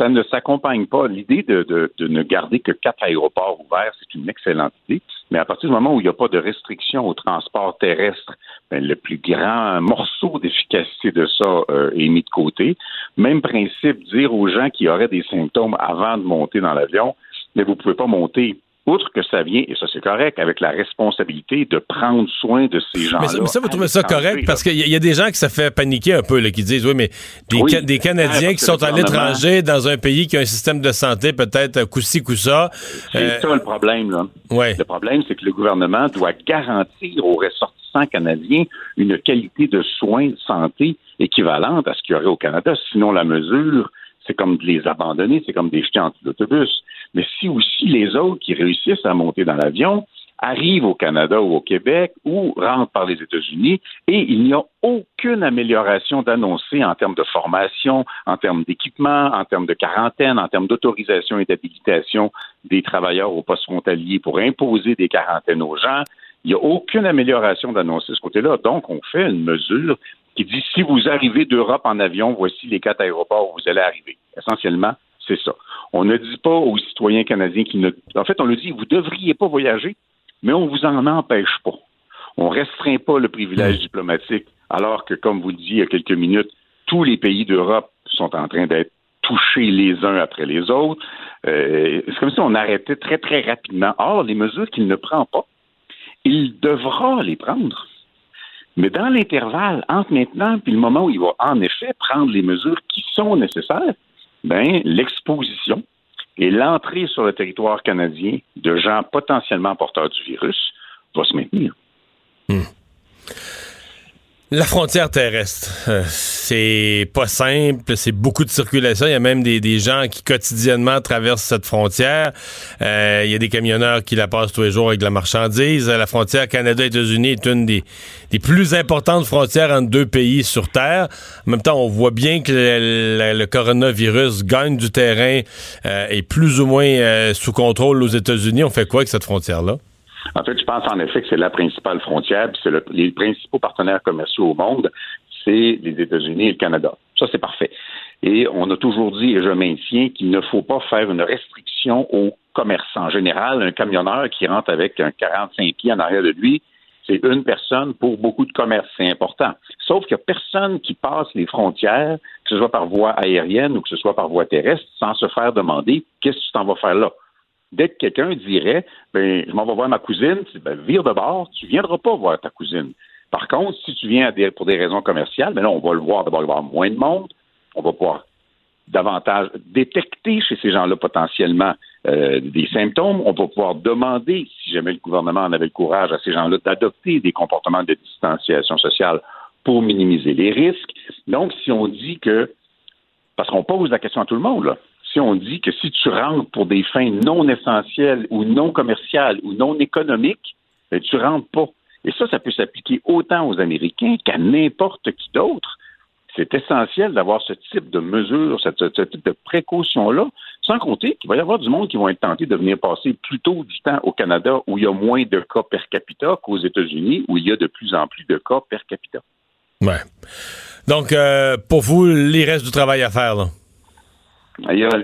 ça ne s'accompagne pas. L'idée de, ne garder que quatre aéroports ouverts, c'est une excellente idée. Mais à partir du moment où il n'y a pas de restriction au transport terrestre, ben, le plus grand morceau d'efficacité de ça euh, est mis de côté. Même principe, dire aux gens qui auraient des symptômes avant de monter dans l'avion, mais vous ne pouvez pas monter outre que ça vient, et ça c'est correct, avec la responsabilité de prendre soin de ces gens-là. Mais, ça, vous trouvez ça correct? Parce qu'il y, a des gens qui ça fait paniquer un peu, là, qui disent, oui, mais des, des Canadiens qui sont à l'étranger, dans un pays qui a un système de santé peut-être coup-ci, coup-ça. C'est euh, ça le problème, là. Ouais. Le problème, c'est que le gouvernement doit garantir aux ressortissants canadiens une qualité de soins de santé équivalente à ce qu'il y aurait au Canada. Sinon, la mesure c'est comme de les abandonner, c'est comme des jeter en l'autobus. Mais si aussi les autres qui réussissent à monter dans l'avion arrivent au Canada ou au Québec ou rentrent par les États-Unis et il n'y a aucune amélioration d'annoncer en termes de formation, en termes d'équipement, en termes de quarantaine, en termes d'autorisation et d'habilitation des travailleurs au poste frontalier pour imposer des quarantaines aux gens. Il n'y a aucune amélioration d'annoncer ce côté-là. Donc, on fait une mesure qui dit si vous arrivez d'Europe en avion, voici les quatre aéroports où vous allez arriver. Essentiellement, c'est ça. On ne dit pas aux citoyens canadiens qui ne. En fait, on le dit, vous ne devriez pas voyager, mais on ne vous en empêche pas. On ne restreint pas le privilège mmh. diplomatique, alors que, comme vous le disiez il y a quelques minutes, tous les pays d'Europe sont en train d'être toucher les uns après les autres. Euh, c'est comme si on arrêtait très, très rapidement. Or, les mesures qu'il ne prend pas, il devra les prendre. Mais dans l'intervalle, entre maintenant et le moment où il va en effet prendre les mesures qui sont nécessaires, ben, l'exposition et l'entrée sur le territoire canadien de gens potentiellement porteurs du virus va se maintenir. Hmm. La frontière terrestre, euh, c'est pas simple, c'est beaucoup de circulation. Il y a même des, gens qui quotidiennement traversent cette frontière. Euh, il y a des camionneurs qui la passent tous les jours avec de la marchandise. La frontière Canada-États-Unis est une des, plus importantes frontières entre deux pays sur Terre. En même temps, on voit bien que le, coronavirus gagne du terrain euh, et plus ou moins sous contrôle aux États-Unis. On fait quoi avec cette frontière-là? En fait, je pense en effet que c'est la principale frontière, puis c'est les principaux partenaires commerciaux au monde, c'est les États-Unis et le Canada. Ça, c'est parfait. Et on a toujours dit, et je maintiens, qu'il ne faut pas faire une restriction au commerce. En général, un camionneur qui rentre avec un 45 pieds en arrière de lui, c'est une personne pour beaucoup de commerces. C'est important. Sauf qu'il n'y a personne qui passe les frontières, que ce soit par voie aérienne ou que ce soit par voie terrestre, sans se faire demander qu'est-ce que tu t'en vas faire là? Dès que quelqu'un dirait ben, je m'en vais voir ma cousine, ben, vire de bord, tu ne viendras pas voir ta cousine. Par contre, si tu viens pour des raisons commerciales, ben là, on va le voir, d'abord, il va y avoir moins de monde, on va pouvoir davantage détecter chez ces gens-là potentiellement euh, des symptômes. On va pouvoir demander, si jamais le gouvernement en avait le courage à ces gens-là, d'adopter des comportements de distanciation sociale pour minimiser les risques. Donc, si on dit que, parce qu'on pose la question à tout le monde, là, si on dit que si tu rentres pour des fins non essentielles ou non commerciales ou non économiques, ben, tu rentres pas. Et ça, ça peut s'appliquer autant aux Américains qu'à n'importe qui d'autre. C'est essentiel d'avoir ce type de mesures, ce, type de précaution-là, sans compter qu'il va y avoir du monde qui vont être tentés de venir passer plutôt du temps au Canada où il y a moins de cas per capita qu'aux États-Unis où il y a de plus en plus de cas per capita. Ouais. Donc, euh, pour vous, il reste du travail à faire, là.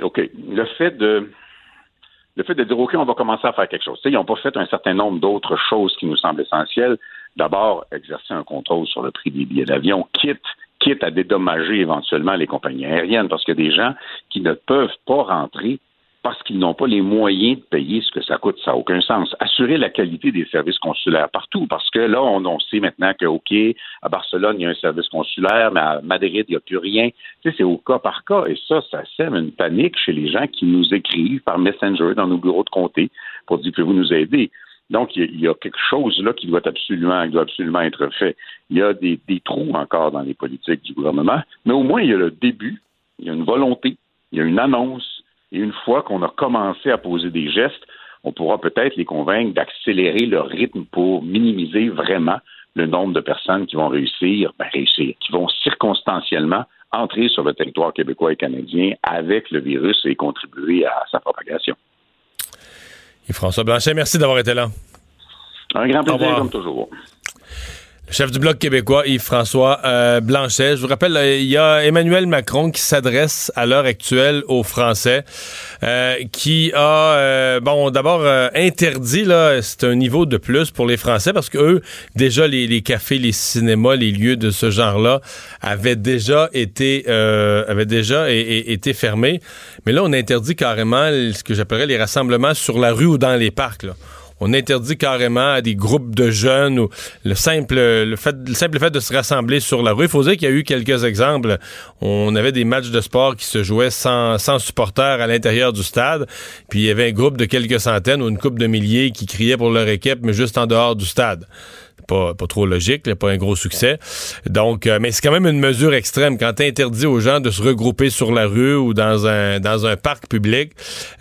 OK. Le fait de le fait de dire OK, on va commencer à faire quelque chose. ils n'ont pas fait un certain nombre d'autres choses qui nous semblent essentielles. D'abord, exercer un contrôle sur le prix des billets d'avion, quitte quitte à dédommager éventuellement les compagnies aériennes, parce qu'il y a des gens qui ne peuvent pas rentrer parce qu'ils n'ont pas les moyens de payer ce que ça coûte. Ça n'a aucun sens. Assurer la qualité des services consulaires partout, parce que là, on, sait maintenant que, OK, à Barcelone, il y a un service consulaire, mais à Madrid, il n'y a plus rien. Tu sais, c'est au cas par cas. Et ça, ça sème une panique chez les gens qui nous écrivent par Messenger dans nos bureaux de comté pour dire que vous nous aidez. Donc, il y, a quelque chose là qui doit absolument, doit absolument être fait. Il y a des trous encore dans les politiques du gouvernement, mais au moins, il y a le début, il y a une volonté, il y a une annonce, et une fois qu'on a commencé à poser des gestes, on pourra peut-être les convaincre d'accélérer leur rythme pour minimiser vraiment le nombre de personnes qui vont réussir, ben réussir, qui vont circonstanciellement entrer sur le territoire québécois et canadien avec le virus et contribuer à sa propagation. Et François Blanchet, merci d'avoir été là. Un grand plaisir, comme toujours. Le chef du Bloc québécois, Yves-François euh, Blanchet. Je vous rappelle, euh, il y a Emmanuel Macron qui s'adresse à l'heure actuelle aux Français, euh, qui a, bon, d'abord interdit, là, c'est un niveau de plus pour les Français, parce que eux, déjà, les, cafés, les cinémas, les lieux de ce genre-là avaient déjà été, avaient déjà été fermés. Mais là, on interdit carrément ce que j'appellerais les rassemblements sur la rue ou dans les parcs, là on interdit carrément à des groupes de jeunes ou le simple, le fait, le simple fait de se rassembler sur la rue. Il faut dire qu'il y a eu quelques exemples. On avait des matchs de sport qui se jouaient sans, sans supporters à l'intérieur du stade. Puis il y avait un groupe de quelques centaines ou une couple de milliers qui criaient pour leur équipe, mais juste en dehors du stade pas, pas trop logique, pas un gros succès. Donc, euh, mais c'est quand même une mesure extrême. Quand tu interdis aux gens de se regrouper sur la rue ou dans un, dans un parc public,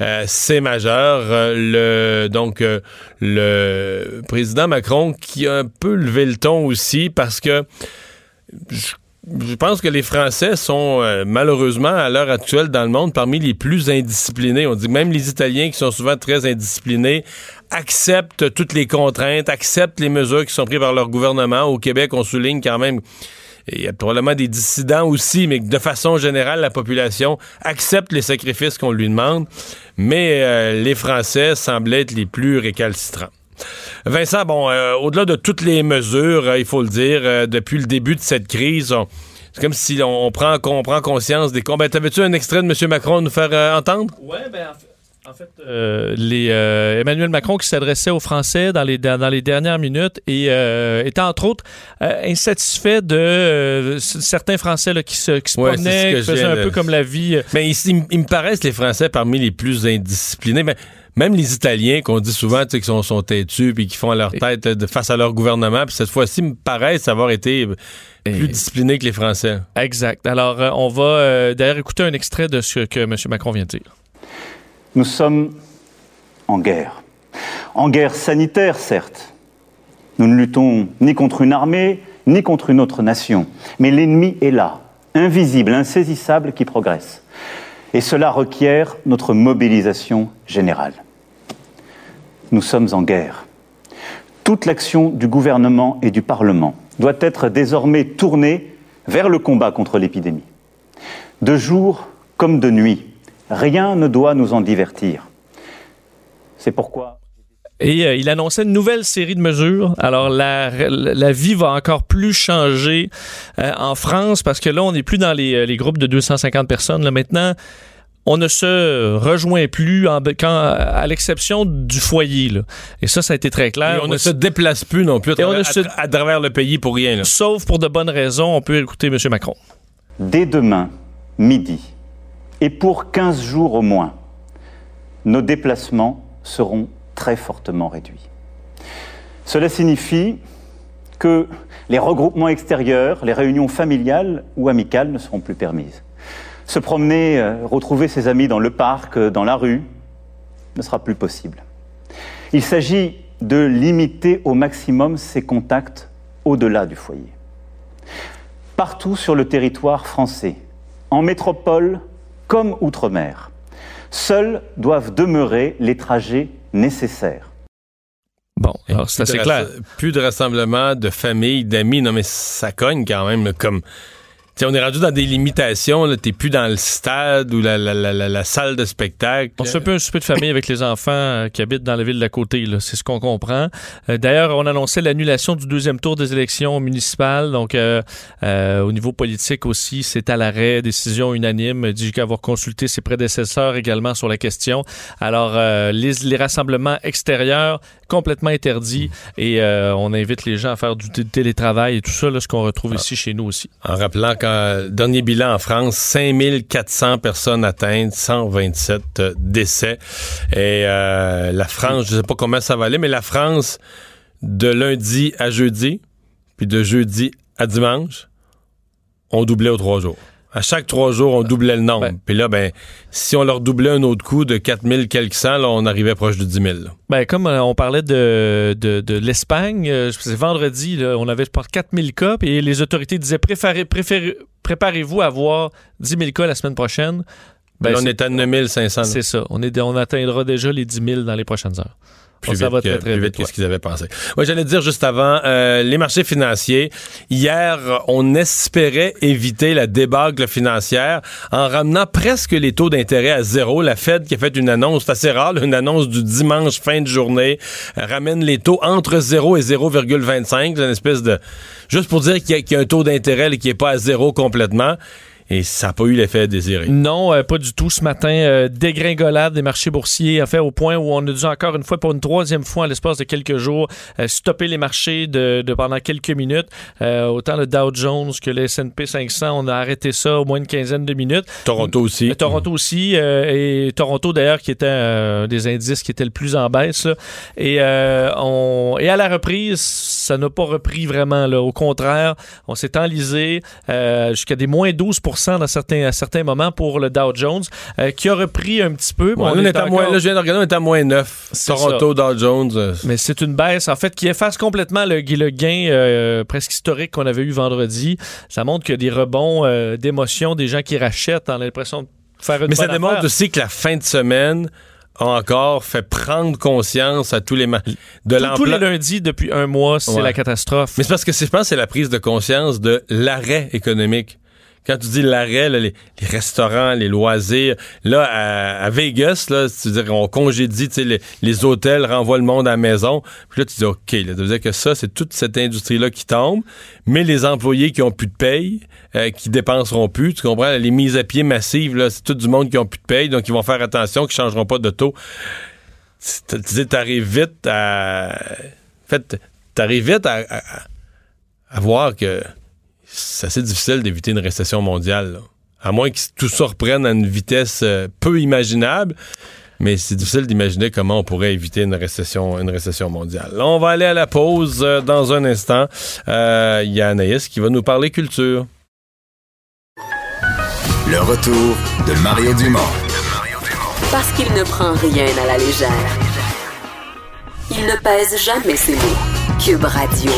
euh, c'est majeur. Euh, le, donc, le président Macron qui a un peu levé le ton aussi parce que je pense que les Français sont malheureusement à l'heure actuelle dans le monde parmi les plus indisciplinés. On dit même les Italiens qui sont souvent très indisciplinés acceptent toutes les contraintes, acceptent les mesures qui sont prises par leur gouvernement. Au Québec, on souligne quand même il y a probablement des dissidents aussi, mais de façon générale, la population accepte les sacrifices qu'on lui demande. Mais euh, les Français semblent être les plus récalcitrants. Vincent, bon, euh, au-delà de toutes les mesures, euh, il faut le dire, depuis le début de cette crise, c'est comme si on, prend, on prend conscience des... Ben, t'avais-tu un extrait de M. Macron à nous faire euh, entendre? Oui, ben en fait... En fait, euh, les, euh, Emmanuel Macron qui s'adressait aux Français dans les, dans, les dernières minutes et euh, était entre autres insatisfait de certains Français là, qui se, qui se promenaient, qui faisaient un peu comme la vie. Mais il, il, me paraissent les Français parmi les plus indisciplinés. Mais même les Italiens qu'on dit souvent qu'ils sont, sont têtus puis qui font leur tête de, face à leur gouvernement, puis cette fois-ci me paraissent avoir été plus disciplinés que les Français. Exact. Alors on va d'ailleurs écouter un extrait de ce que M. Macron vient de dire. Nous sommes en guerre. En guerre sanitaire, certes. Nous ne luttons ni contre une armée, ni contre une autre nation. Mais l'ennemi est là, invisible, insaisissable, qui progresse. Et cela requiert notre mobilisation générale. Nous sommes en guerre. Toute l'action du gouvernement et du Parlement doit être désormais tournée vers le combat contre l'épidémie. De jour comme de nuit, Rien ne doit nous en divertir. C'est pourquoi. Et euh, il annonçait une nouvelle série de mesures. Alors la, la, vie va encore plus changer euh, en France parce que là, on n'est plus dans les, euh, les, groupes de 250 personnes. Là, maintenant, on ne se rejoint plus en, quand, à l'exception du foyer. Là. Et ça, ça a été très clair. on, ne se déplace plus non plus à, travers, à travers le pays pour rien. Là. Sauf pour de bonnes raisons. On peut écouter M. Macron. Dès demain, midi, et pour 15 jours au moins, nos déplacements seront très fortement réduits. Cela signifie que les regroupements extérieurs, les réunions familiales ou amicales ne seront plus permises. Se promener, euh, retrouver ses amis dans le parc, euh, dans la rue, ne sera plus possible. Il s'agit de limiter au maximum ces contacts au-delà du foyer. Partout sur le territoire français, en métropole comme outre-mer. Seuls doivent demeurer les trajets nécessaires. Bon, alors ça c'est clair. Plus de rassemblements de familles, d'amis, non mais ça cogne quand même comme on est rendu dans des limitations. T'es plus dans le stade ou la, salle de spectacle. On se fait un peu un souper de famille avec les enfants euh, qui habitent dans la ville d'à côté. C'est ce qu'on comprend. Euh, d'ailleurs, on annonçait l'annulation du deuxième tour des élections municipales. Donc, euh, au niveau politique aussi, c'est à l'arrêt. Décision unanime. Dit qu'avoir consulté ses prédécesseurs également sur la question. Alors, les, les, rassemblements extérieurs complètement interdits et on invite les gens à faire du télétravail et tout ça, là, ce qu'on retrouve ah. ici chez nous aussi. En rappelant dernier bilan en France, 5400 personnes atteintes, 127 euh, décès. Et euh, la France, je ne sais pas comment ça va aller, mais la France, de lundi à jeudi, puis de jeudi à dimanche, on doublait aux trois jours. À chaque trois jours, on doublait le nombre. Puis là, ben, si on leur doublait un autre coup de 4000 quelques cents, là, on arrivait proche de 10 000. Ben, comme euh, on parlait de, de, de l'Espagne, euh, vendredi, là, on avait 4000 cas, et les autorités disaient préparez-vous à avoir 10 000 cas la semaine prochaine. Ben, là, on est à 9500. C'est ça. On, est, on atteindra déjà les 10 000 dans les prochaines heures plus vite, que, très, vite, que ce qu'ils avaient pensé. Moi, j'allais dire juste avant, euh, les marchés financiers. Hier, on espérait éviter la débâcle financière en ramenant presque les taux d'intérêt à zéro. La Fed qui a fait une annonce, assez rare, une annonce du dimanche fin de journée, euh, ramène les taux entre 0 et 0,25. C'est une espèce de... Juste pour dire qu'il y, y, a un taux d'intérêt qui n'est pas à zéro complètement. Et ça n'a pas eu l'effet désiré. Non, euh, pas du tout. Ce matin, euh, dégringolade des marchés boursiers, a fait au point où on a dû encore une fois, pour une troisième fois, en l'espace de quelques jours, euh, stopper les marchés de, pendant quelques minutes. autant le Dow Jones que le S&P 500, on a arrêté ça au moins une quinzaine de minutes. Toronto aussi. Toronto aussi. et Toronto, d'ailleurs, qui était un des indices qui était le plus en baisse. Et, on, et à la reprise, ça n'a pas repris vraiment. Là. Au contraire, on s'est enlisé jusqu'à des moins 12 dans certains, à certains moments pour le Dow Jones, euh, qui a repris un petit peu. on est à moins, là, je viens de regarder, on est à moins 9. Toronto, Dow Jones. Euh, Mais c'est une baisse, en fait, qui efface complètement le, le gain euh, presque historique qu'on avait eu vendredi. Ça montre qu'il y a des rebonds d'émotion, des gens qui rachètent en l'impression de faire une Mais ça démontre aussi que la fin de semaine a encore fait prendre conscience à tous les de l'emploi. Tous les lundis depuis un mois, c'est la catastrophe. Mais c'est parce que je pense c'est la prise de conscience de l'arrêt économique quand tu dis l'arrêt, les, restaurants, les loisirs, là, à, Vegas, là, c'est-à-dire on congédie, les, les hôtels renvoient le monde à la maison. Puis là, tu dis, OK, là, ça veut dire que ça, c'est toute cette industrie-là qui tombe, mais les employés qui ont plus de paye, euh, qui dépenseront plus, tu comprends? Les mises à pied massives, là, c'est tout du monde qui ont plus de paye, donc ils vont faire attention, qui changeront pas de taux. Tu dis, t'arrives vite à... En fait, t'arrives vite à, à voir que c'est assez difficile d'éviter une récession mondiale. là. À moins que tout ça reprenne à une vitesse euh, peu imaginable. Mais c'est difficile d'imaginer comment on pourrait éviter une récession, une récession mondiale. Là, on va aller à la pause euh, dans un instant. Euh, Il y a Anaïs qui va nous parler culture. Le retour de Mario Dumont. Parce qu'il ne prend rien à la légère. Il ne pèse jamais ses mots. Cube Radio.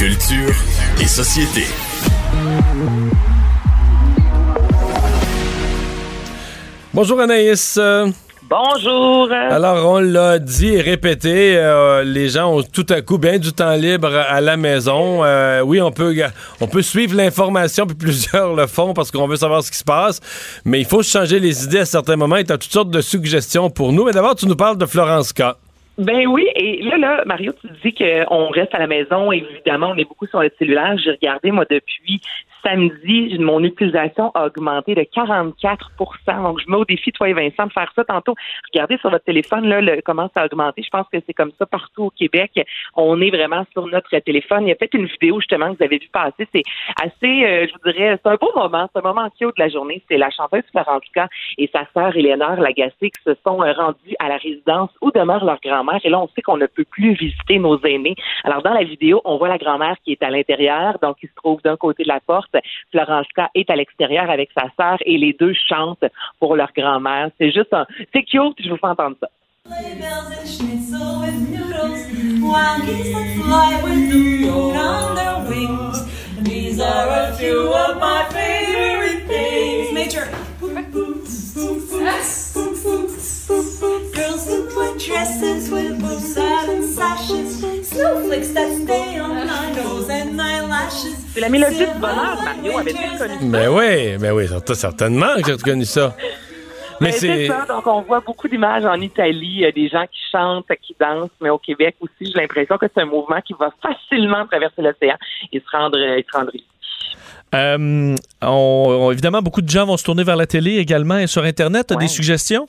Culture et société. Bonjour Anaïs. Bonjour. Alors, on l'a dit et répété, euh, les gens ont tout à coup bien du temps libre à la maison. Euh, oui, on peut, on peut suivre l'information, puis <laughs> plusieurs le font parce qu'on veut savoir ce qui se passe, mais il faut changer les idées à certains moments et tu as toutes sortes de suggestions pour nous. Mais d'abord, tu nous parles de Florence K. Ben oui, et là, là, Mario, tu dis qu'on reste à la maison. Évidemment, on est beaucoup sur le cellulaire. J'ai regardé, moi, depuis samedi, mon utilisation a augmenté de 44% Donc, je mets au défi, toi et Vincent, de faire ça tantôt. Regardez sur votre téléphone, là, le, comment ça a augmenté. Je pense que c'est comme ça partout au Québec. On est vraiment sur notre téléphone. Il y a peut-être une vidéo, justement, que vous avez vu passer. C'est assez, euh, je vous dirais, c'est un beau moment. C'est un moment cute de la journée. C'est la chanteuse Florence et sa sœur Éléonore Lagacé qui se sont euh, rendus à la résidence où demeure leur grand-mère. Et là, on sait qu'on ne peut plus visiter nos aînés. Alors, dans la vidéo, on voit la grand-mère qui est à l'intérieur, donc qui se trouve d'un côté de la porte. Florence K est à l'extérieur avec sa sœur et les deux chantent pour leur grand-mère. C'est juste un, c'est cute, je vous fais entendre ça. C'est la mélodie du bonheur, Mario. Avait-tu connu ça? Ben oui, ben oui, certain- certainement que j'ai reconnu ça. Mais Ben, c'est. ça. Donc, on voit beaucoup d'images en Italie, euh, des gens qui chantent, qui dansent, mais au Québec aussi, j'ai l'impression que c'est un mouvement qui va facilement traverser l'océan et se rendre, et se rendre ici. Euh, on- on- évidemment, beaucoup de gens vont se tourner vers la télé également et sur Internet. Tu as Ouais. des suggestions?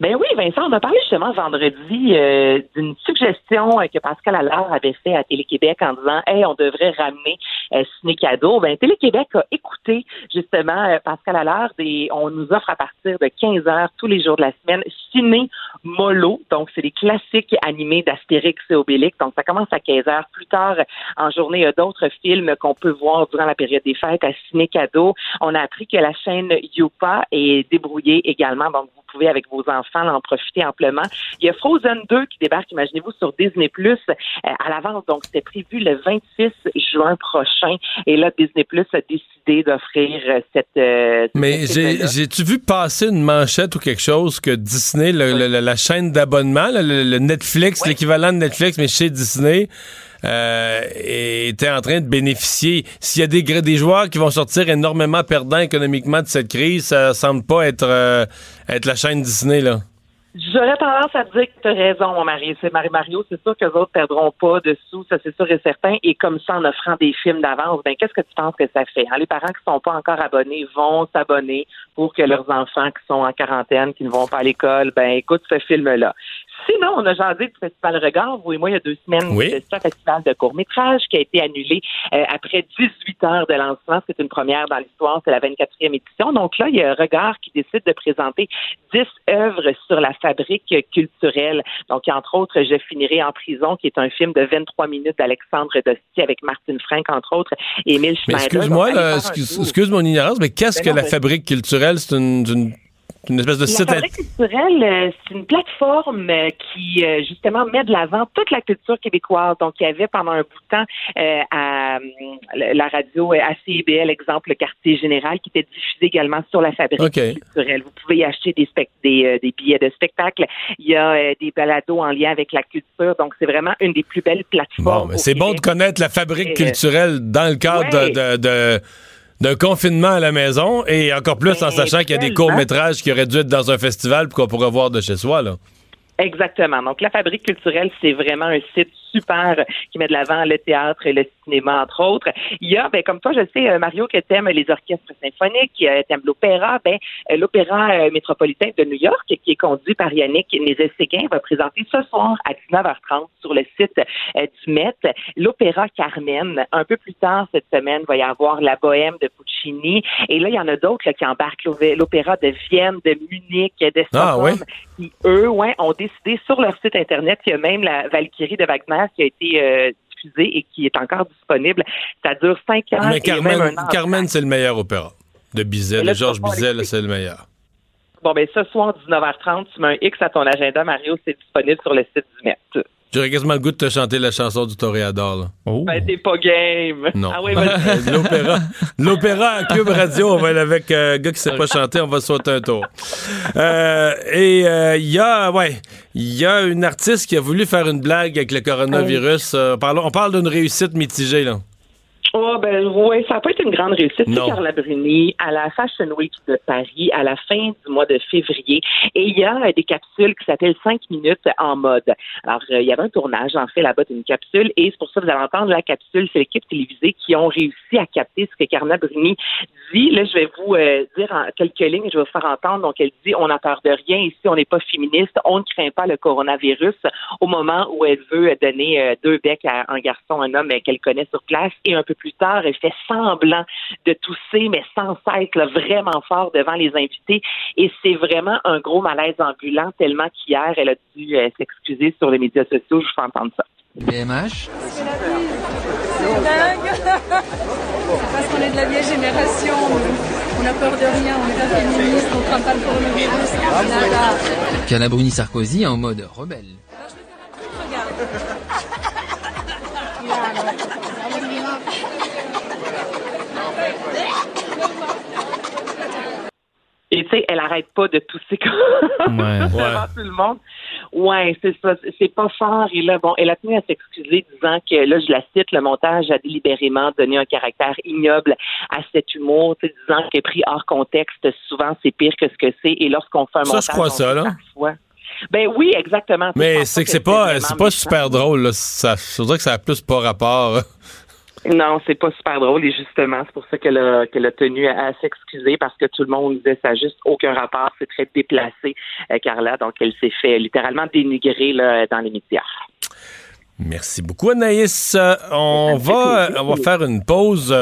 Ben oui, Vincent, on a parlé justement vendredi euh, d'une suggestion euh, que Pascal Allard avait fait à Télé-Québec en disant Hey, on devrait ramener euh, Ciné Cadeau. Ben, Télé-Québec a écouté justement euh, Pascal Allard et on nous offre à partir de 15 heures tous les jours de la semaine Ciné Molo. Donc, c'est les classiques animés d'Astérix et Obélix. Donc, ça commence à 15 heures. Plus tard en journée, il y a d'autres films qu'on peut voir durant la période des fêtes à Ciné Cadeau. On a appris que la chaîne Youpa est débrouillée également. Donc, vous pouvez avec vos enfants en profiter amplement. Il y a Frozen 2 qui débarque, imaginez-vous, sur Disney Plus à l'avance. Donc, c'était prévu le 26 juin prochain. Et là, Disney Plus a décidé d'offrir euh, cette. euh, Mais cette j'ai- film-là. j'ai-tu vu passer une manchette ou quelque chose que Disney, le- le- le- la chaîne d'abonnement, le, le- le Netflix, l'équivalent de Netflix, mais chez Disney, euh, était en train de bénéficier. S'il y a des, des joueurs qui vont sortir énormément perdants économiquement de cette crise, ça semble pas être, euh, être la chaîne Disney, là. J'aurais tendance à dire que tu as raison, mon mari. C'est Marie Mario, c'est sûr que les autres perdront pas de sous, ça c'est sûr et certain. Et comme ça, en offrant des films d'avance, ben qu'est-ce que tu penses que ça fait? Hein? Les parents qui sont pas encore abonnés vont s'abonner pour que leurs enfants qui sont en quarantaine, qui ne vont pas à l'école, ben écoute ce film-là. Sinon, on a jasé du Festival Regard. Vous et moi, il y a deux semaines, Oui. c'est un festival de court-métrage qui a été annulé euh, après 18 heures de lancement. C'est une première dans l'histoire. C'est la 24e édition. Donc là, il y a Regard qui décide de présenter 10 œuvres sur la fabrique culturelle. Donc, entre autres Je finirai en prison, qui est un film de 23 minutes d'Alexandre Dosti avec Martine Frank, entre autres, et Émile Schneider. excuse-moi, là, excuse, excuse mon ignorance, mais qu'est-ce Ben que non, la fabrique culturelle? C'est une, une Une espèce de La site. Fabrique culturelle, euh, c'est une plateforme euh, qui, euh, justement, met de l'avant toute la culture québécoise. Donc, il y avait pendant un bout de temps euh, à la radio à CIBL, exemple, le quartier général, qui était diffusé également sur la Fabrique culturelle. Vous pouvez y acheter des, des, euh, des billets de spectacle. Il y a euh, des balados en lien avec la culture. Donc, c'est vraiment une des plus belles plateformes. Bon, c'est bon de connaître la fabrique culturelle dans le cadre de- de- d'un confinement à la maison et encore plus en Ben, sachant qu'il y a des courts-métrages qui auraient dû être dans un festival puis qu'on pourrait voir de chez soi. Là. Exactement. Donc, la Fabrique culturelle, c'est vraiment un site super qui met de l'avant le théâtre et le cinéma, entre autres. Il y a, ben, comme toi, je sais, euh, Mario, que t'aimes les orchestres symphoniques, euh, t'aimes l'opéra. Ben, euh, l'Opéra métropolitain de New York, qui est conduit par Yannick Nézet-Séguin, va présenter ce soir à 19h30 sur le site du Met l'Opéra Carmen. Un peu plus tard cette semaine, il va y avoir la Bohème de Puccini. Et là, il y en a d'autres qui embarquent l'Opé- l'Opéra de Vienne, de Munich, de Ah, oui? qui, eux, ouais, ont décidé sur leur site Internet qu'il y a même la Valkyrie de Wagner qui a été euh, diffusée et qui est encore disponible. Ça dure cinq ans. Mais même Carmen, an. Carmen c'est le meilleur opéra. De Bizet, là, de Georges Bizet, c'est le meilleur. Bon, ben, ce soir, 19h30, tu mets un X à ton agenda, Mario, c'est disponible sur le site du Met. J'aurais quasiment le goût de te chanter la chanson du Toréador. là. Oh. Ben, t'es pas game. Non. Ah oui. De <laughs> L'opéra. L'opéra à Cube Radio, on va aller avec euh, un gars qui sait pas chanter, on va sauter un tour. Euh, et euh, il y a, ouais, il y a une artiste qui a voulu faire une blague avec le coronavirus. Euh, parlons- on parle d'une réussite mitigée, là. Oh, ben, ouais, ça n'a pas été une grande réussite. C'est Carla Bruni à la Fashion Week de Paris à la fin du mois de février. Et il y a euh, des capsules qui s'appellent 5 minutes en mode. Alors, euh, il y avait un tournage, en fait, là-bas d'une capsule. Et c'est pour ça que vous allez entendre la capsule. C'est l'équipe télévisée qui ont réussi à capter ce que Carla Bruni dit. Là, je vais vous euh, dire en quelques lignes, je vais vous faire entendre. Donc, elle dit, on n'a peur de rien. Ici, on n'est pas féministe. On ne craint pas le coronavirus au moment où elle veut donner euh, deux becs à un garçon, un homme qu'elle connaît sur place. Et un peu plus tard, elle fait semblant de tousser, mais sans cesse, là, vraiment fort devant les invités. Et c'est vraiment un gros malaise ambulant, tellement qu'hier, elle a dû euh, s'excuser sur les médias sociaux. Je vous fais entendre ça. BMH Parce qu'on est de la vieille génération, on n'a peur de rien, on n'est pas féministe, on ne craint pas le coronavirus, nada. Calabruni Sarkozy en mode rebelle. <laughs> sais, elle arrête pas de tousser comme Ouais. <laughs> devant tout le monde. Ouais, c'est ça. C'est pas fort. Et là, bon, elle a tenu à s'excuser, disant que, là, je la cite, le montage a délibérément donné un caractère ignoble à cet humour, disant que pris hors contexte, souvent, c'est pire que ce que c'est. Et lorsqu'on fait un Ça, montage... je crois on ça, là. parfois- Ben oui, exactement. Mais c'est que c'est c'est pas, c'est pas méchant. super drôle. Là. Ça, je dirais que ça a plus pas rapport. Non, c'est pas super drôle et justement, c'est pour ça qu'elle a, qu'elle a tenu à, à s'excuser parce que tout le monde disait ça n'a juste aucun rapport, c'est très déplacé, euh, Carla. Donc, elle s'est fait littéralement dénigrer là, dans les médias. Merci beaucoup, Anaïs. Euh, on, va, euh, on va faire une pause.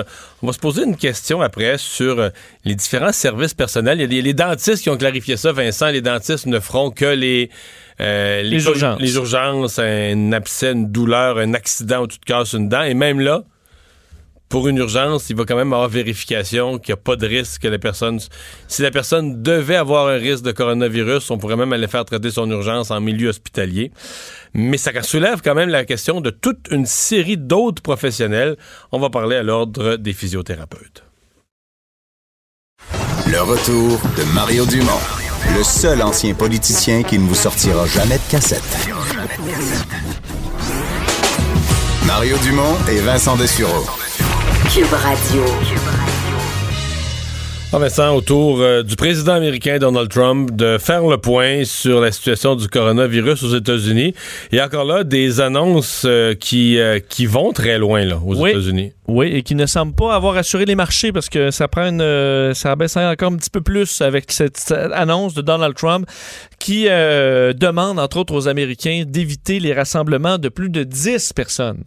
On va se poser une question après sur euh, les différents services personnels. Il y a les dentistes qui ont clarifié ça, Vincent. Les dentistes ne feront que les, euh, Les urgences. Les urgences, un abcès, une douleur, un accident où tu te casses une dent. Et même là, pour une urgence, il va quand même avoir vérification qu'il n'y a pas de risque que la personne. Si la personne devait avoir un risque de coronavirus, on pourrait même aller faire traiter son urgence en milieu hospitalier. Mais ça soulève quand même la question de toute une série d'autres professionnels. On va parler à l'ordre des physiothérapeutes. Le retour de Mario Dumont, le seul ancien politicien qui ne vous sortira jamais de cassette. Mario Dumont et Vincent Dessureau. Cube Radio. Vincent, autour euh, du président américain Donald Trump de faire le point sur la situation du coronavirus aux États-Unis. Il y a encore là des annonces euh, qui, euh, qui vont très loin là, aux Oui. États-Unis. Oui, et qui ne semble pas avoir assuré les marchés parce que ça prend une, euh, ça abaisse encore un petit peu plus avec cette, cette annonce de Donald Trump qui euh, demande, entre autres, aux Américains d'éviter les rassemblements de plus de 10 personnes.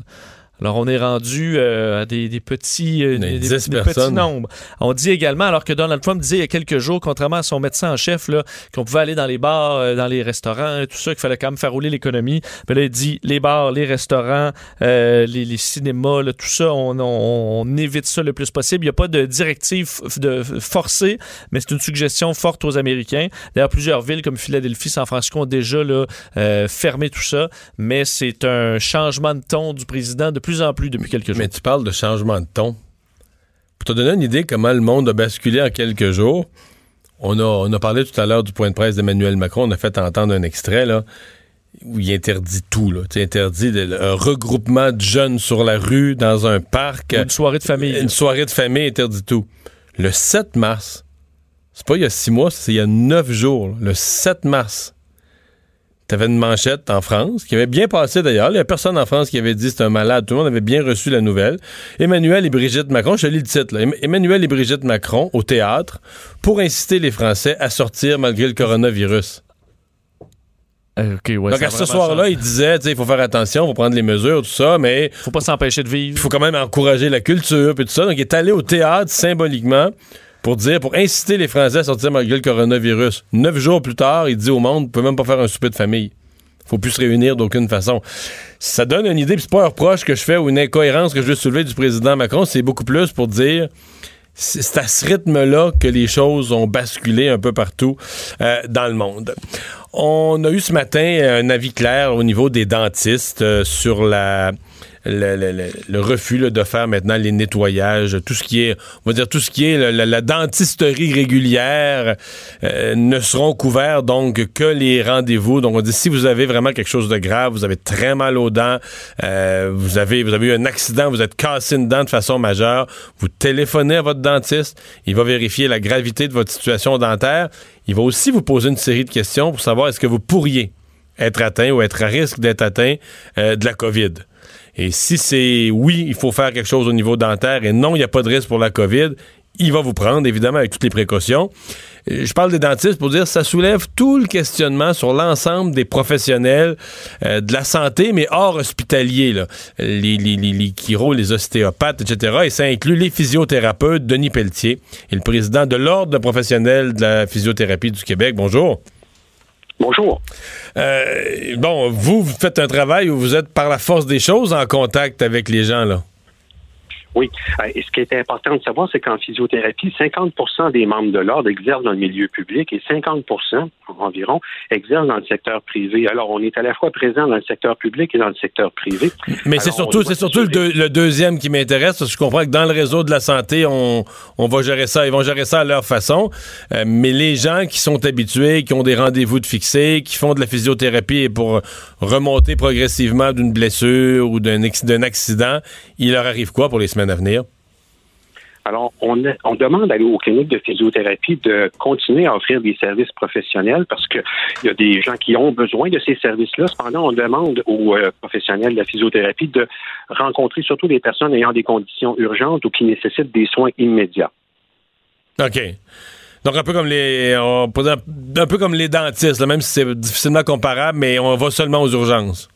Alors, on est rendu euh, à des, des petits, euh, des, des- 10 des petits nombres. On dit également, alors que Donald Trump disait il y a quelques jours, contrairement à son médecin en chef, qu'on pouvait aller dans les bars, euh, dans les restaurants, et tout ça, qu'il fallait quand même faire rouler l'économie. Mais là, il dit les bars, les restaurants, les, les cinémas, là, tout ça, on, on- on évite ça le plus possible. Il n'y a pas de directive de, forcée, mais c'est une suggestion forte aux Américains. D'ailleurs, plusieurs villes comme Philadelphie, San Francisco ont déjà là, fermé tout ça, mais c'est un changement de ton du président de plus en plus depuis quelques jours. Mais tu parles de changement de ton. Pour te donner une idée comment le monde a basculé en quelques jours, on a, on a parlé tout à l'heure du point de presse d'Emmanuel Macron. On a fait entendre un extrait là, où il interdit tout. Là. Tu sais, interdit de- un regroupement de jeunes sur la rue, dans un parc. Une soirée de famille. Une soirée de famille interdit tout. Le 7 mars, c'est pas il y a six mois, c'est il y a neuf jours. là. Le 7 mars, T'avais une manchette en France, qui avait bien passé d'ailleurs. Il n'y a personne en France qui avait dit c'est un malade. Tout le monde avait bien reçu la nouvelle. Emmanuel et Brigitte Macron, je te lis le titre. là. Em- Emmanuel et Brigitte Macron au théâtre pour inciter les Français à sortir malgré le coronavirus. Euh, ouais, Donc à ce soir-là, il disait, il faut faire attention, il faut prendre les mesures, tout ça, mais... faut pas s'empêcher de vivre. Il faut quand même encourager la culture, puis tout ça. Donc il est allé au théâtre symboliquement pour dire, pour inciter les Français à sortir malgré le coronavirus. Neuf jours plus tard, il dit au monde, vous pouvez même pas faire un souper de famille. Faut plus se réunir d'aucune façon. Ça donne une idée, puis c'est pas un reproche que je fais ou une incohérence que je veux soulever du président Macron, c'est beaucoup plus pour dire c'est c'est à ce rythme-là que les choses ont basculé un peu partout euh, dans le monde. On a eu ce matin un avis clair au niveau des dentistes euh, sur la le, refus de faire maintenant les nettoyages, tout ce qui est, on va dire tout ce qui est la dentisterie régulière euh, ne seront couverts donc que les rendez-vous. Donc on dit si vous avez vraiment quelque chose de grave, vous avez très mal aux dents, euh, vous avez vous avez eu un accident, vous êtes cassé une dent de façon majeure, vous téléphonez à votre dentiste, il va vérifier la gravité de votre situation dentaire, il va aussi vous poser une série de questions pour savoir est-ce que vous pourriez être atteint ou être à risque d'être atteint euh, de la COVID. Et si c'est oui, il faut faire quelque chose au niveau dentaire et non, il n'y a pas de risque pour la COVID, il va vous prendre, évidemment, avec toutes les précautions. Euh, Je parle des dentistes pour dire que ça soulève tout le questionnement sur l'ensemble des professionnels euh, de la santé, mais hors hospitalier, là. Les, les, les, les chiro, les ostéopathes, etc. Et ça inclut les physiothérapeutes, Denis Pelletier, et le président de l'Ordre de professionnels de la physiothérapie du Québec. Bonjour. Bonjour. Euh, bon, vous, vous faites un travail où vous êtes par la force des choses en contact avec les gens, là. Oui. Euh, Et ce qui est important de savoir, c'est qu'en physiothérapie, 50% des membres de l'ordre exercent dans le milieu public et 50% environ exercent dans le secteur privé. Alors, on est à la fois présent dans le secteur public et dans le secteur privé. Mais c'est surtout, c'est surtout le, deux- le deuxième qui m'intéresse, parce que je comprends que dans le réseau de la santé, on, on va gérer ça, ils vont gérer ça à leur façon. Euh, mais les gens qui sont habitués, qui ont des rendez-vous de fixés, qui font de la physiothérapie pour remonter progressivement d'une blessure ou d'un accident, il leur arrive quoi pour les semaines à venir? Alors, on, on demande à- aux cliniques de physiothérapie de continuer à offrir des services professionnels parce qu'il y a des gens qui ont besoin de ces services-là. Cependant, on demande aux euh, professionnels de la physiothérapie de rencontrer surtout des personnes ayant des conditions urgentes ou qui nécessitent des soins immédiats. OK. Donc un peu comme les on un peu comme les dentistes, là, même si c'est difficilement comparable, mais on va seulement aux urgences.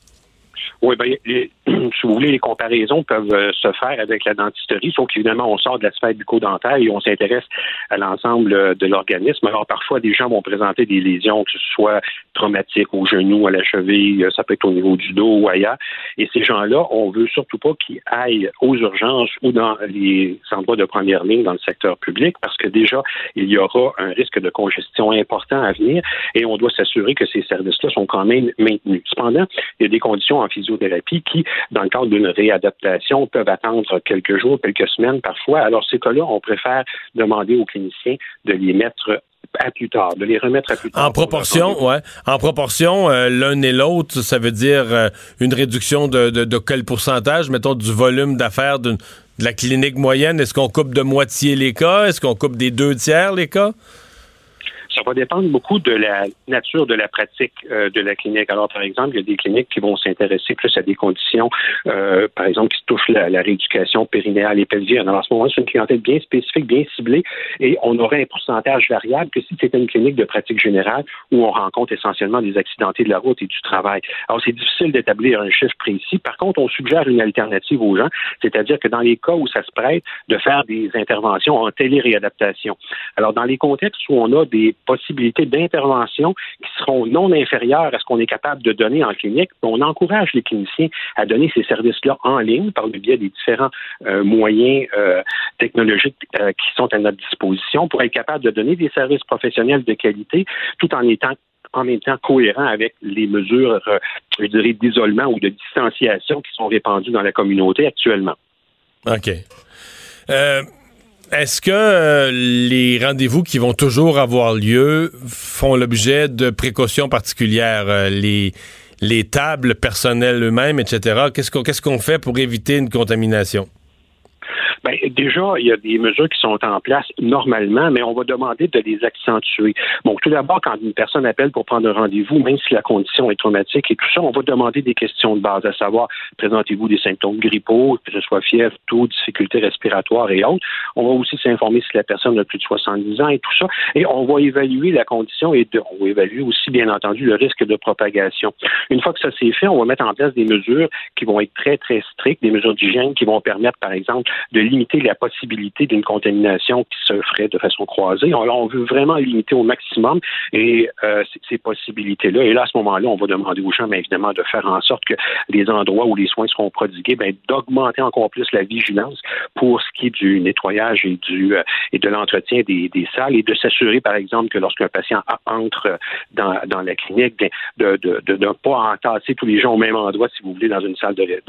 Oui, les- <clears throat> si vous voulez, les comparaisons peuvent euh, se faire avec la dentisterie, sauf qu'évidemment, on sort de la sphère bucco-dentaire et on s'intéresse à l'ensemble euh, de l'organisme. Alors, parfois, des gens vont présenter des lésions, que ce soit traumatiques au genou, à la cheville, euh, ça peut être au niveau du dos ou ailleurs. Et ces gens-là, on veut surtout pas qu'ils aillent aux urgences ou dans les endroits de première ligne dans le secteur public, parce que déjà, il y aura un risque de congestion important à venir et on doit s'assurer que ces services-là sont quand même maintenus. Cependant, il y a des conditions en qui, dans le cadre d'une réadaptation, peuvent attendre quelques jours, quelques semaines parfois. Alors, ces cas-là, on préfère demander aux cliniciens de les mettre à plus tard, de les remettre à plus tard. En proportion, ouais. En proportion, euh, l'un et l'autre, ça veut dire euh, une réduction de, de, de quel pourcentage, mettons, du volume d'affaires de la clinique moyenne? Est-ce qu'on coupe de moitié les cas? Est-ce qu'on coupe des deux tiers les cas? Ça va dépendre beaucoup de la nature de la pratique euh, de la clinique. Alors, par exemple, il y a des cliniques qui vont s'intéresser plus à des conditions, euh, par exemple, qui touchent la, rééducation périnéale et pelvienne. Alors, à ce moment-là, c'est une clientèle bien spécifique, bien ciblée, et on aurait un pourcentage variable que si c'était une clinique de pratique générale où on rencontre essentiellement des accidentés de la route et du travail. Alors, c'est difficile d'établir un chiffre précis. Par contre, on suggère une alternative aux gens, c'est-à-dire que dans les cas où ça se prête de faire des interventions en téléréadaptation. Alors, dans les contextes où on a des possibilités d'intervention qui seront non inférieures à ce qu'on est capable de donner en clinique, on encourage les cliniciens à donner ces services-là en ligne par le biais des différents euh, moyens euh, technologiques euh, qui sont à notre disposition pour être capable de donner des services professionnels de qualité tout en étant en même temps cohérent avec les mesures, je d'isolement ou de distanciation qui sont répandues dans la communauté actuellement. OK. Est-ce que euh, les rendez-vous qui vont toujours avoir lieu font l'objet de précautions particulières? Euh, les, les tables personnelles eux-mêmes, etc. Qu'est-ce qu'on qu'est-ce qu'on fait pour éviter une contamination? Ben, déjà, il y a des mesures qui sont en place normalement, mais on va demander de les accentuer. Bon, tout d'abord, quand une personne appelle pour prendre un rendez-vous, même si la condition est traumatique et tout ça, on va demander des questions de base, à savoir, présentez-vous des symptômes grippaux, que ce soit fièvre, taux, difficultés respiratoires et autres. On va aussi s'informer si la personne a plus de 70 ans et tout ça. Et on va évaluer la condition et on va évaluer aussi, bien entendu, le risque de propagation. Une fois que ça s'est fait, on va mettre en place des mesures qui vont être très, très strictes, des mesures d'hygiène qui vont permettre, par exemple, de limiter la possibilité d'une contamination qui se ferait de façon croisée. Alors, on veut vraiment limiter au maximum et euh, ces, possibilités-là. Et là, à ce moment-là, on va demander aux gens, bien évidemment, de faire en sorte que les endroits où les soins seront prodigués, bien, d'augmenter encore plus la vigilance pour ce qui est du nettoyage et du euh, et de l'entretien des, des salles et de s'assurer, par exemple, que lorsqu'un patient entre dans, dans la clinique, bien, de, de, de, ne pas entasser tous les gens au même endroit, si vous voulez, dans une salle de-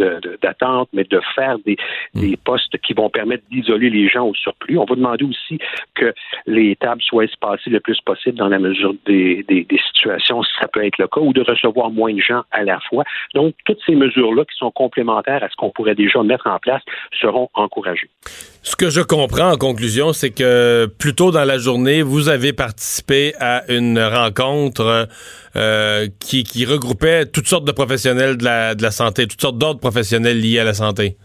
d'attente, mais de faire des, des postes qui vont permettre d'isoler les gens au surplus. On va demander aussi que les tables soient espacées le plus possible dans la mesure des, des, des situations, si ça peut être le cas, ou de recevoir moins de gens à la fois. Donc, toutes ces mesures-là qui sont complémentaires à ce qu'on pourrait déjà mettre en place seront encouragées. Ce que je comprends en conclusion, c'est que plus tôt dans la journée, vous avez participé à une rencontre euh, qui, qui regroupait toutes sortes de professionnels de la, de la santé, toutes sortes d'autres professionnels liés à la santé.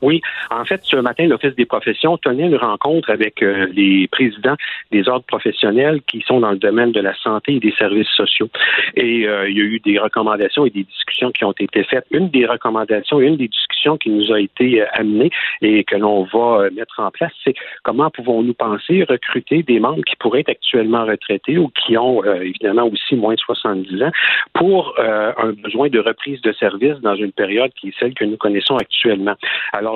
Oui, en fait, ce matin, l'Office des professions tenait une rencontre avec euh, les présidents des ordres professionnels qui sont dans le domaine de la santé et des services sociaux. Et euh, il y a eu des recommandations et des discussions qui ont été faites. Une des recommandations et une des discussions qui nous a été euh, amenée et que l'on va mettre en place, c'est comment pouvons-nous penser recruter des membres qui pourraient être actuellement retraités ou qui ont évidemment aussi moins de 70 ans pour un besoin de reprise de service dans une période qui est celle que nous connaissons actuellement.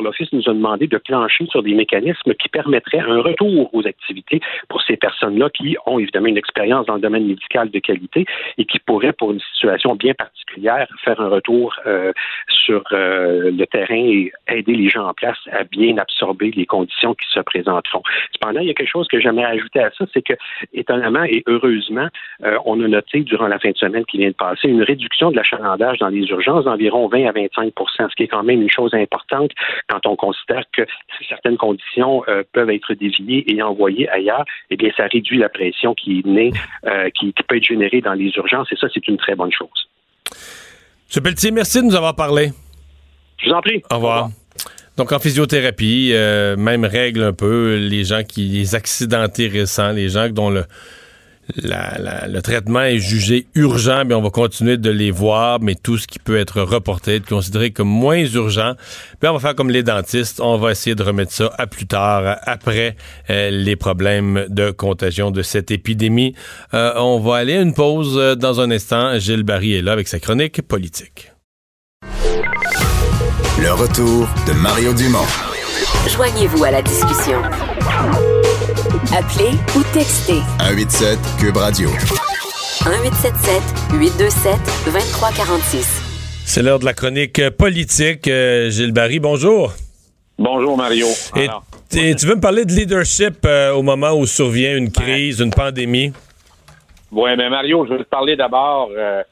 l'Office nous a demandé de plancher sur des mécanismes qui permettraient un retour aux activités pour ces personnes-là qui ont évidemment une expérience dans le domaine médical de qualité et qui pourraient, pour une situation bien particulière, faire un retour euh, sur euh, le terrain et aider les gens en place à bien absorber les conditions qui se présenteront. Cependant, il y a quelque chose que j'aimerais ajouter à ça, c'est que, étonnamment et heureusement, euh, on a noté durant la fin de semaine qui vient de passer une réduction de l'achalandage dans les urgences d'environ 20 à 25% ce qui est quand même une chose importante quand on considère que certaines conditions euh, peuvent être déviées et envoyées ailleurs, eh bien, ça réduit la pression qui est née, euh, qui, qui peut être générée dans les urgences, et ça, c'est une très bonne chose. M. Pelletier, merci de nous avoir parlé. Je vous en prie. Au revoir. Donc, en physiothérapie, euh, même règle un peu, les gens qui, les accidentés récents, les gens dont le, la- la- le traitement est jugé urgent, mais on va continuer de les voir, mais tout ce qui peut être reporté, être considéré comme moins urgent, puis on va faire comme les dentistes, on va essayer de remettre ça à plus tard, après euh, les problèmes de contagion de cette épidémie. Euh, on va aller à une pause euh, dans un instant. Gilles Barry est là avec sa chronique politique. Le retour de Mario Dumont. Joignez-vous à la discussion. Appelez ou textez 187 Cube Radio. 1877 827 2346. C'est l'heure de la chronique euh, politique. Euh, Gilles Barry, bonjour. Bonjour Mario. Et, Alors, et tu veux me parler de leadership euh, au moment où survient une crise, une pandémie? ouais, mais Mario, je veux te parler d'abord euh,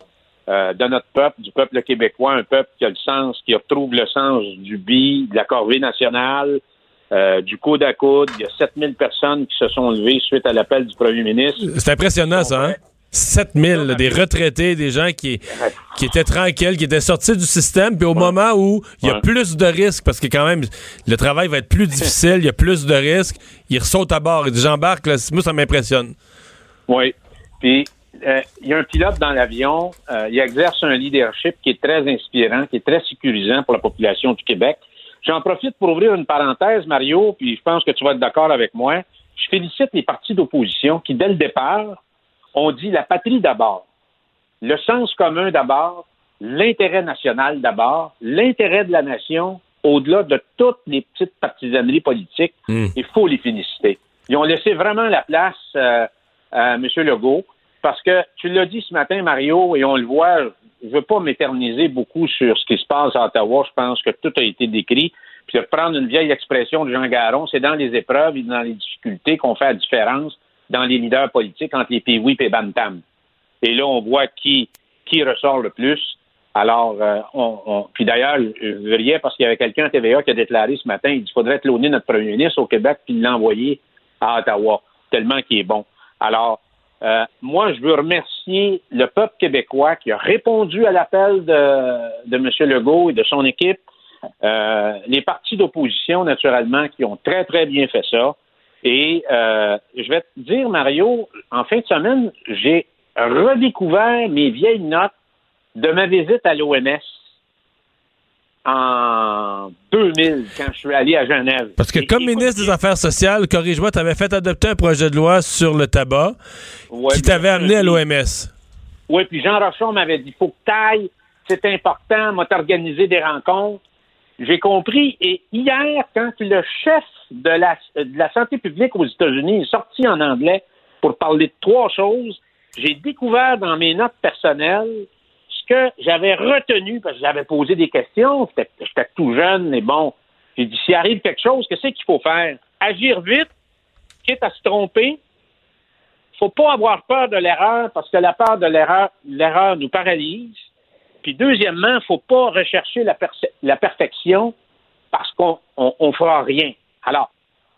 euh, de notre peuple, du peuple québécois, un peuple qui a le sens, qui retrouve le sens du bi, de la corvée nationale, euh, du coude à coude. Il y a 7000 personnes qui se sont levées suite à l'appel du premier ministre. C'est impressionnant, ça, hein? 7000, là, des retraités, des gens qui, qui étaient tranquilles, qui étaient sortis du système, puis au moment où il y a Ouais. plus de risques, parce que quand même, le travail va être plus <laughs> difficile, il y a plus de risques, ils ressautent à bord. Ils disent, j'embarque, là, moi, ça m'impressionne. Oui. Puis, euh, il y a un pilote dans l'avion. euh, il exerce un leadership qui est très inspirant, qui est très sécurisant pour la population du Québec. J'en profite pour ouvrir une parenthèse, Mario, puis je pense que tu vas être d'accord avec moi. Je félicite les partis d'opposition qui, dès le départ, ont dit la patrie d'abord, le sens commun d'abord, l'intérêt national d'abord, l'intérêt de la nation au-delà de toutes les petites partisaneries politiques. Il faut les féliciter. Ils ont laissé vraiment la place euh, à M. Legault parce que tu l'as dit ce matin, Mario, et on le voit, je ne veux pas m'éterniser beaucoup sur ce qui se passe à Ottawa. Je pense que tout a été décrit. Puis de reprendre une vieille expression de Jean Garon, c'est dans les épreuves et dans les difficultés qu'on fait la différence dans les leaders politiques entre les Pee-Wee et Bantam. Et là, on voit qui, qui ressort le plus. Alors, euh, on, on- puis d'ailleurs, je riais parce qu'il y avait quelqu'un à TVA qui a déclaré ce matin, il dit qu'il faudrait cloner notre premier ministre au Québec puis l'envoyer à Ottawa, tellement qu'il est bon. Alors, euh, moi, je veux remercier le peuple québécois qui a répondu à l'appel de, de M. Legault et de son équipe. Euh, les partis d'opposition, naturellement, qui ont très, très bien fait ça. Et euh, je vais te dire, Mario, en fin de semaine, j'ai redécouvert mes vieilles notes de ma visite à l'OMS en 2000, quand je suis allé à Genève. Parce que comme ministre des Affaires sociales, corrige-moi, tu avais fait adopter un projet de loi sur le tabac Ouais, qui t'avait amené à l'OMS. Oui, puis Jean Rochon m'avait dit faut que t'ailles, c'est important, m'a organisé des rencontres. J'ai compris. Et hier, quand le chef de la, de la santé publique aux États-Unis est sorti en anglais pour parler de trois choses, j'ai découvert dans mes notes personnelles que j'avais retenu, parce que j'avais posé des questions, j'étais tout jeune, mais bon, j'ai dit, s'il arrive quelque chose, qu'est-ce qu'il faut faire? Agir vite, quitte à se tromper, faut pas avoir peur de l'erreur parce que la peur de l'erreur, l'erreur nous paralyse. Puis deuxièmement, faut pas rechercher la, perfection parce qu'on on, on fera rien. Alors,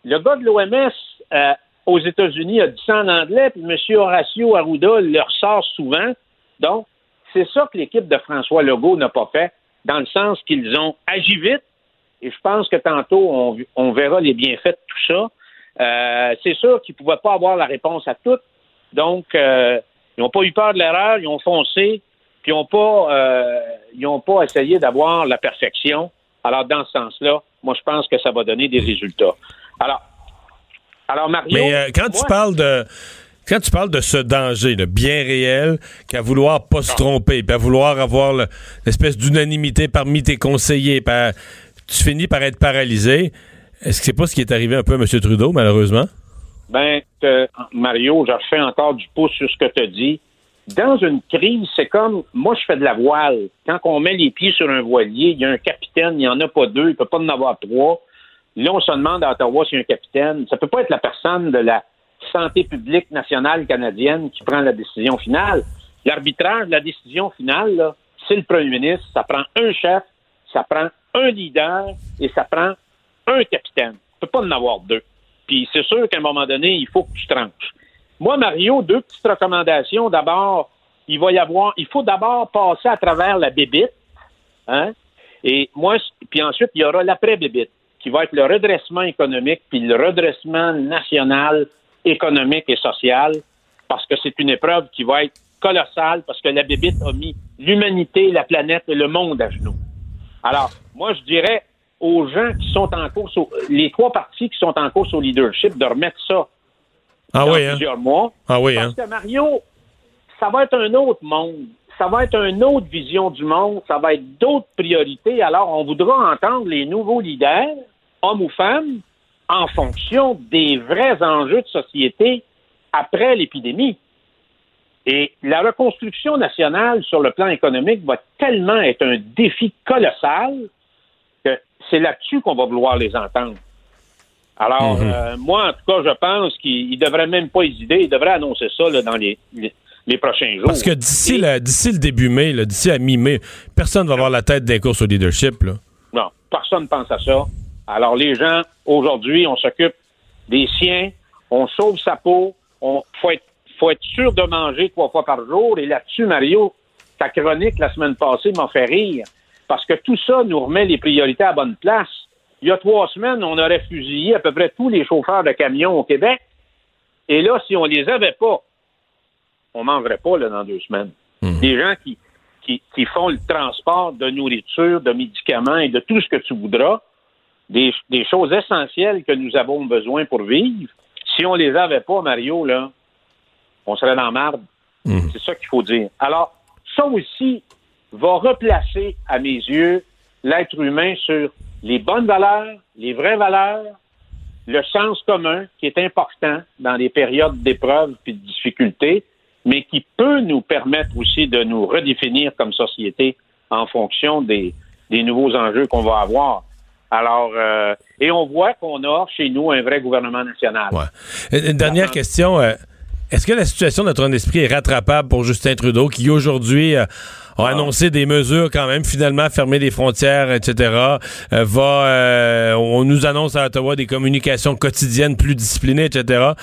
le gars de l'OMS euh, aux États-Unis a dit ça en anglais, puis M. Horacio Arruda le ressort souvent. Donc, c'est ça que l'équipe de François Legault n'a pas fait, dans le sens qu'ils ont agi vite, et je pense que tantôt, on, on verra les bienfaits de tout ça. Euh, c'est sûr qu'ils ne pouvaient pas avoir la réponse à tout. Donc, euh, ils n'ont pas eu peur de l'erreur, ils ont foncé, puis ils n'ont pas, euh, ils pas essayé d'avoir la perfection. Alors, dans ce sens-là, moi, je pense que ça va donner des résultats. Alors, alors Mario. Mais quand tu parles de quand tu parles de ce danger là, bien réel, qu'à vouloir pas se tromper, puis à vouloir avoir le- l'espèce d'unanimité parmi tes conseillers, tu finis par être paralysé. Est-ce que c'est pas ce qui est arrivé un peu à M. Trudeau, malheureusement? Ben, Mario, je refais encore du pouce sur ce que tu dit. Dans une crise, c'est comme, moi, je fais de la voile. Quand on met les pieds sur un voilier, il y a un capitaine, il n'y en a pas deux, il ne peut pas en avoir trois. Là, on se demande à Ottawa s'il y a un capitaine. Ça peut pas être la personne de la santé publique nationale canadienne qui prend la décision finale. L'arbitrage de la décision finale, c'est le premier ministre. Ça prend un chef, ça prend un leader et ça prend un capitaine. Il ne peut pas en avoir deux. Puis c'est sûr qu'à un moment donné, il faut que tu tranches. Moi, Mario, deux petites recommandations. D'abord, il va y avoir, il faut d'abord passer à travers la bébite, hein? Et moi, puis ensuite, il y aura l'après-bébite, qui va être le redressement économique, puis le redressement national, économique et social, parce que c'est une épreuve qui va être colossale, parce que la bébite a mis l'humanité, la planète et le monde à genoux. Alors, moi, je dirais aux gens qui sont en course, au- les trois partis qui sont en course au leadership, de remettre ça Ah dans oui, hein? plusieurs mois. Ah oui, hein? Parce que Mario, ça va être un autre monde. Ça va être une autre vision du monde. Ça va être d'autres priorités. Alors, on voudra entendre les nouveaux leaders, hommes ou femmes, en fonction des vrais enjeux de société après l'épidémie. Et la reconstruction nationale sur le plan économique va tellement être un défi colossal que c'est là-dessus qu'on va vouloir les entendre. Alors, Mhm. euh, moi, en tout cas, je pense qu'il ne devrait même pas hésiter. Il devrait annoncer ça là, dans les, les, les prochains jours. Parce que d'ici le, début mai, d'ici à mi-mai, personne va avoir la tête des courses au leadership. Là. Non, personne ne pense à ça. Alors, les gens, aujourd'hui, on s'occupe des siens, on sauve sa peau, on faut être, faut être sûr de manger trois fois par jour. Et là-dessus, Mario, ta chronique la semaine passée m'a fait rire parce que tout ça nous remet les priorités à la bonne place. Il y a trois semaines, on aurait fusillé à peu près tous les chauffeurs de camions au Québec. Et là, si on les avait pas, on mangerait pas là, dans deux semaines. Des gens qui, qui, qui font le transport de nourriture, de médicaments et de tout ce que tu voudras, des, des choses essentielles que nous avons besoin pour vivre. Si on les avait pas, Mario, là, on serait dans marde. C'est ça qu'il faut dire. Alors, ça aussi va replacer, à mes yeux, l'être humain sur les bonnes valeurs, les vraies valeurs, le sens commun qui est important dans les périodes d'épreuves et de difficultés, mais qui peut nous permettre aussi de nous redéfinir comme société en fonction des, des nouveaux enjeux qu'on va avoir. Alors, euh, et on voit qu'on a chez nous un vrai gouvernement national. Une une dernière question. euh, Est-ce que la situation de notre esprit est rattrapable pour Justin Trudeau, qui aujourd'hui euh, a annoncé des mesures quand même, finalement fermer les frontières, etc. va, on nous annonce à Ottawa des communications quotidiennes plus disciplinées, etc.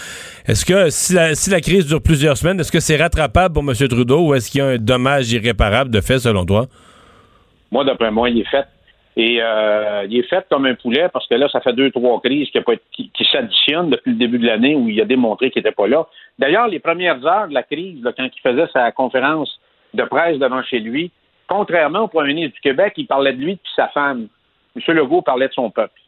Est-ce que si la, si la crise dure plusieurs semaines, est-ce que c'est rattrapable pour M. Trudeau ou est-ce qu'il y a un dommage irréparable de fait selon toi? Moi, d'après moi, il est fait. Et euh, il est fait comme un poulet parce que là, ça fait deux, trois crises qui, s'additionnent depuis le début de l'année où il a démontré qu'il n'était pas là. D'ailleurs, les premières heures de la crise, là, quand il faisait sa conférence de presse devant chez lui, contrairement au premier ministre du Québec, il parlait de lui et de sa femme. M. Legault parlait de son peuple.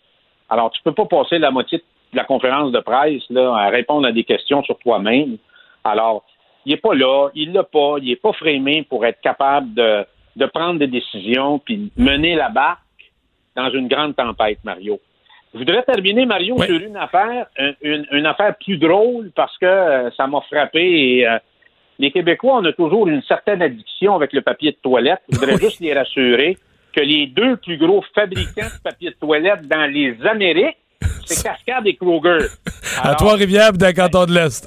Alors, tu peux pas passer la moitié de la conférence de presse là, à répondre à des questions sur toi-même. Alors, il est pas là, il l'a pas, il est pas frémé pour être capable de, de prendre des décisions puis mener la barque dans une grande tempête, Mario. Je voudrais terminer, Mario, sur une affaire, un- une, une affaire plus drôle parce que euh, ça m'a frappé et euh, les Québécois, on a toujours une certaine addiction avec le papier de toilette. Je voudrais juste les rassurer que les deux plus gros fabricants de papier de toilette dans les Amériques, c'est Cascade et Kroger. à Trois-Rivières, dans le canton de l'Est.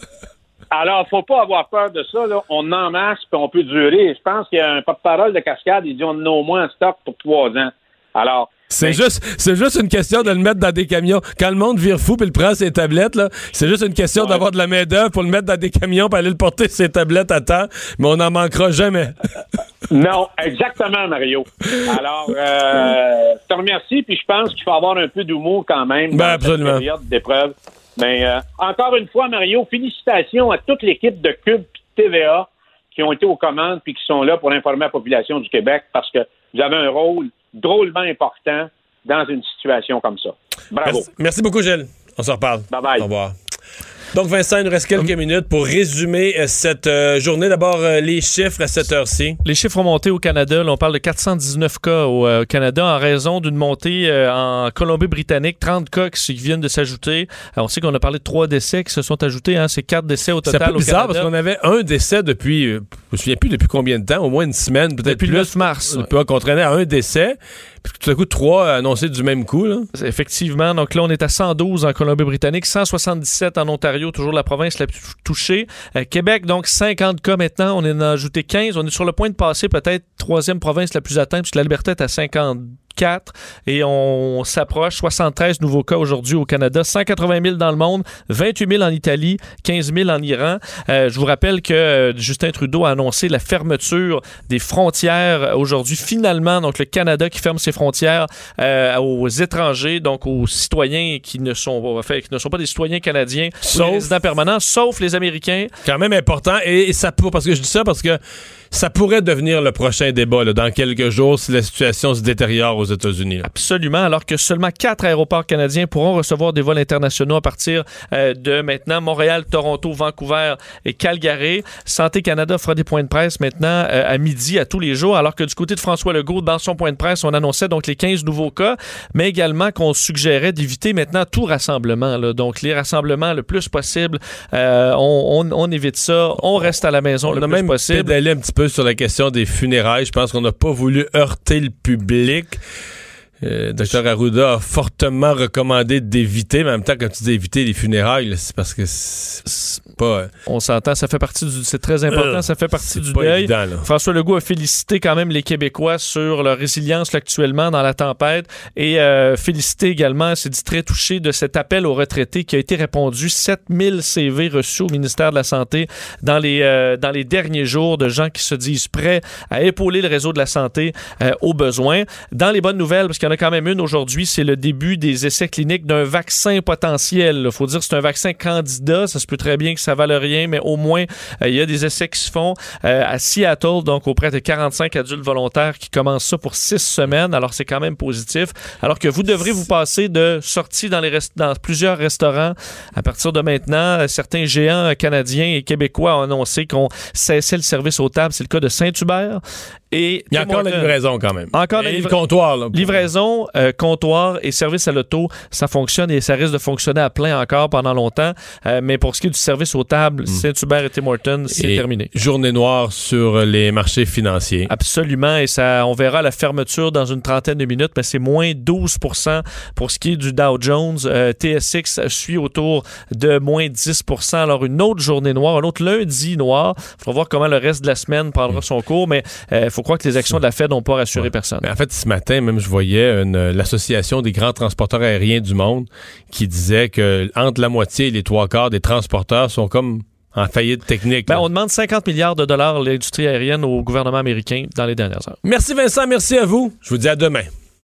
Alors, faut pas avoir peur de ça. Là. On en masse puis on peut durer. Je pense qu'il y a un porte-parole de Cascade, il dit on en a au moins en stock pour trois ans. Alors, C'est juste, c'est juste une question de le mettre dans des camions. Quand le monde vire fou puis le prend ses tablettes, là, c'est juste une question d'avoir de la main d'œuvre pour le mettre dans des camions pour aller le porter ses tablettes à temps. Mais on n'en manquera jamais. <laughs> Non, exactement, Mario. Alors, euh, je te remercie, puis je pense qu'il faut avoir un peu d'humour quand même dans Ben, cette absolument. période d'épreuve. Mais euh, encore une fois, Mario, félicitations à toute l'équipe de Cube et TVA qui ont été aux commandes puis qui sont là pour informer la population du Québec parce que vous avez un rôle drôlement important dans une situation comme ça. Bravo. Merci, merci beaucoup, Gilles. On se reparle. Bye bye. Au revoir. Donc, Vincent, il nous reste quelques minutes pour résumer euh, cette euh, journée. D'abord, euh, les chiffres à cette heure-ci. Les chiffres ont monté au Canada. Là, on parle de 419 cas au euh, Canada en raison d'une montée euh, en Colombie-Britannique. 30 cas qui, qui viennent de s'ajouter. On sait qu'on a parlé de trois décès qui se sont ajoutés. Hein, C'est quatre décès au C'est total un peu au bizarre Canada. parce qu'on avait un décès depuis, euh, me souviens plus depuis combien de temps, au moins une semaine, peut-être Depuis plus. le 9 mars. Puis qu'on traînait à un décès, puis tout à coup, trois annoncés du même coup. Là. Effectivement. Donc là, on est à 112 en Colombie-Britannique, 177 en Ontario, toujours la province la plus touchée. Euh, Québec, donc 50 cas maintenant. On en a ajouté 15. On est sur le point de passer peut-être troisième province la plus atteinte, puisque l'Alberta est à 54. Et on s'approche. 73 nouveaux cas aujourd'hui au Canada, 180 000 dans le monde, 28 000 en Italie, 15 000 en Iran. Euh, je vous rappelle que euh, Justin Trudeau a annoncé la fermeture des frontières aujourd'hui. Finalement, donc le Canada qui ferme ses frontières euh, aux étrangers, donc aux citoyens qui ne sont, enfin, qui ne sont pas des citoyens canadiens, ou Sauf- des résidents permanents, sauf les Américains. Quand même important. Et, et ça pour- parce que je dis ça parce que ça pourrait devenir le prochain débat là, dans quelques jours si la situation se détériore aux États-Unis. Absolument, alors que seulement quatre aéroports canadiens pourront recevoir des vols internationaux à partir euh, de maintenant Montréal, Toronto, Vancouver et Calgary. Santé Canada fera des points de presse maintenant euh, à midi à tous les jours, alors que du côté de François Legault, dans son point de presse, on annonçait donc les 15 nouveaux cas, mais également qu'on suggérait d'éviter maintenant tout rassemblement. là. Donc les rassemblements le plus possible, euh, on, on- on évite ça, on reste à la maison On le a plus même possible. un petit peu sur la question des funérailles. Je pense qu'on n'a pas voulu heurter le public. Euh, Dr Arruda a fortement recommandé d'éviter, mais en même temps, quand tu dis éviter les funérailles, c'est parce que pas. On s'entend, ça fait partie du. C'est très important, Euh, ça fait partie du deuil. évident. François Legault a félicité quand même les Québécois sur leur résilience là, actuellement dans la tempête et euh, félicité également, s'est dit très touché de cet appel aux retraités qui a été répondu. 7000 CV reçus au ministère de la Santé dans les, euh, dans les derniers jours de gens qui se disent prêts à épauler le réseau de la santé euh, aux besoins. Dans les bonnes nouvelles, parce qu'il y en a quand même une aujourd'hui, c'est le début des essais cliniques d'un vaccin potentiel. Il faut dire que c'est un vaccin candidat. Ça se peut très bien que ça vale rien, mais au moins, euh, il y a des essais qui se font euh, à Seattle, donc auprès de 45 adultes volontaires qui commencent ça pour six semaines. Alors, c'est quand même positif. Alors que vous devrez vous passer de sorties dans, les rest- dans plusieurs restaurants à partir de maintenant. Euh, Certains géants canadiens et québécois ont annoncé qu'on cessait le service aux tables. C'est le cas de Saint-Hubert. Et Il y a encore la livraison quand même. Encore la Et le comptoir, là. Livraison, euh, comptoir et service à l'auto, ça fonctionne et ça risque de fonctionner à plein encore pendant longtemps. Euh, mais pour ce qui est du service aux tables, Saint-Hubert et Tim Hortons, c'est Hmm. Terminé. Journée noire sur les marchés financiers. Absolument, et ça, on verra la fermeture dans une trentaine de minutes, mais c'est moins 12 pour ce qui est du Dow Jones. Euh, TSX suit autour de moins 10 Alors, une autre journée noire, un autre lundi noir. Il faudra voir comment le reste de la semaine prendra son cours, mais il faut croire que les actions de la Fed n'ont pas rassuré personne. Mais en fait, ce matin, même, je voyais une- l'association des grands transporteurs aériens du monde qui disait que entre la moitié et les trois quarts des transporteurs sont comme en faillite technique. Ben, on demande 50 milliards de dollars à l'industrie aérienne au gouvernement américain dans les dernières heures. Merci Vincent, merci à vous. Je vous dis à demain.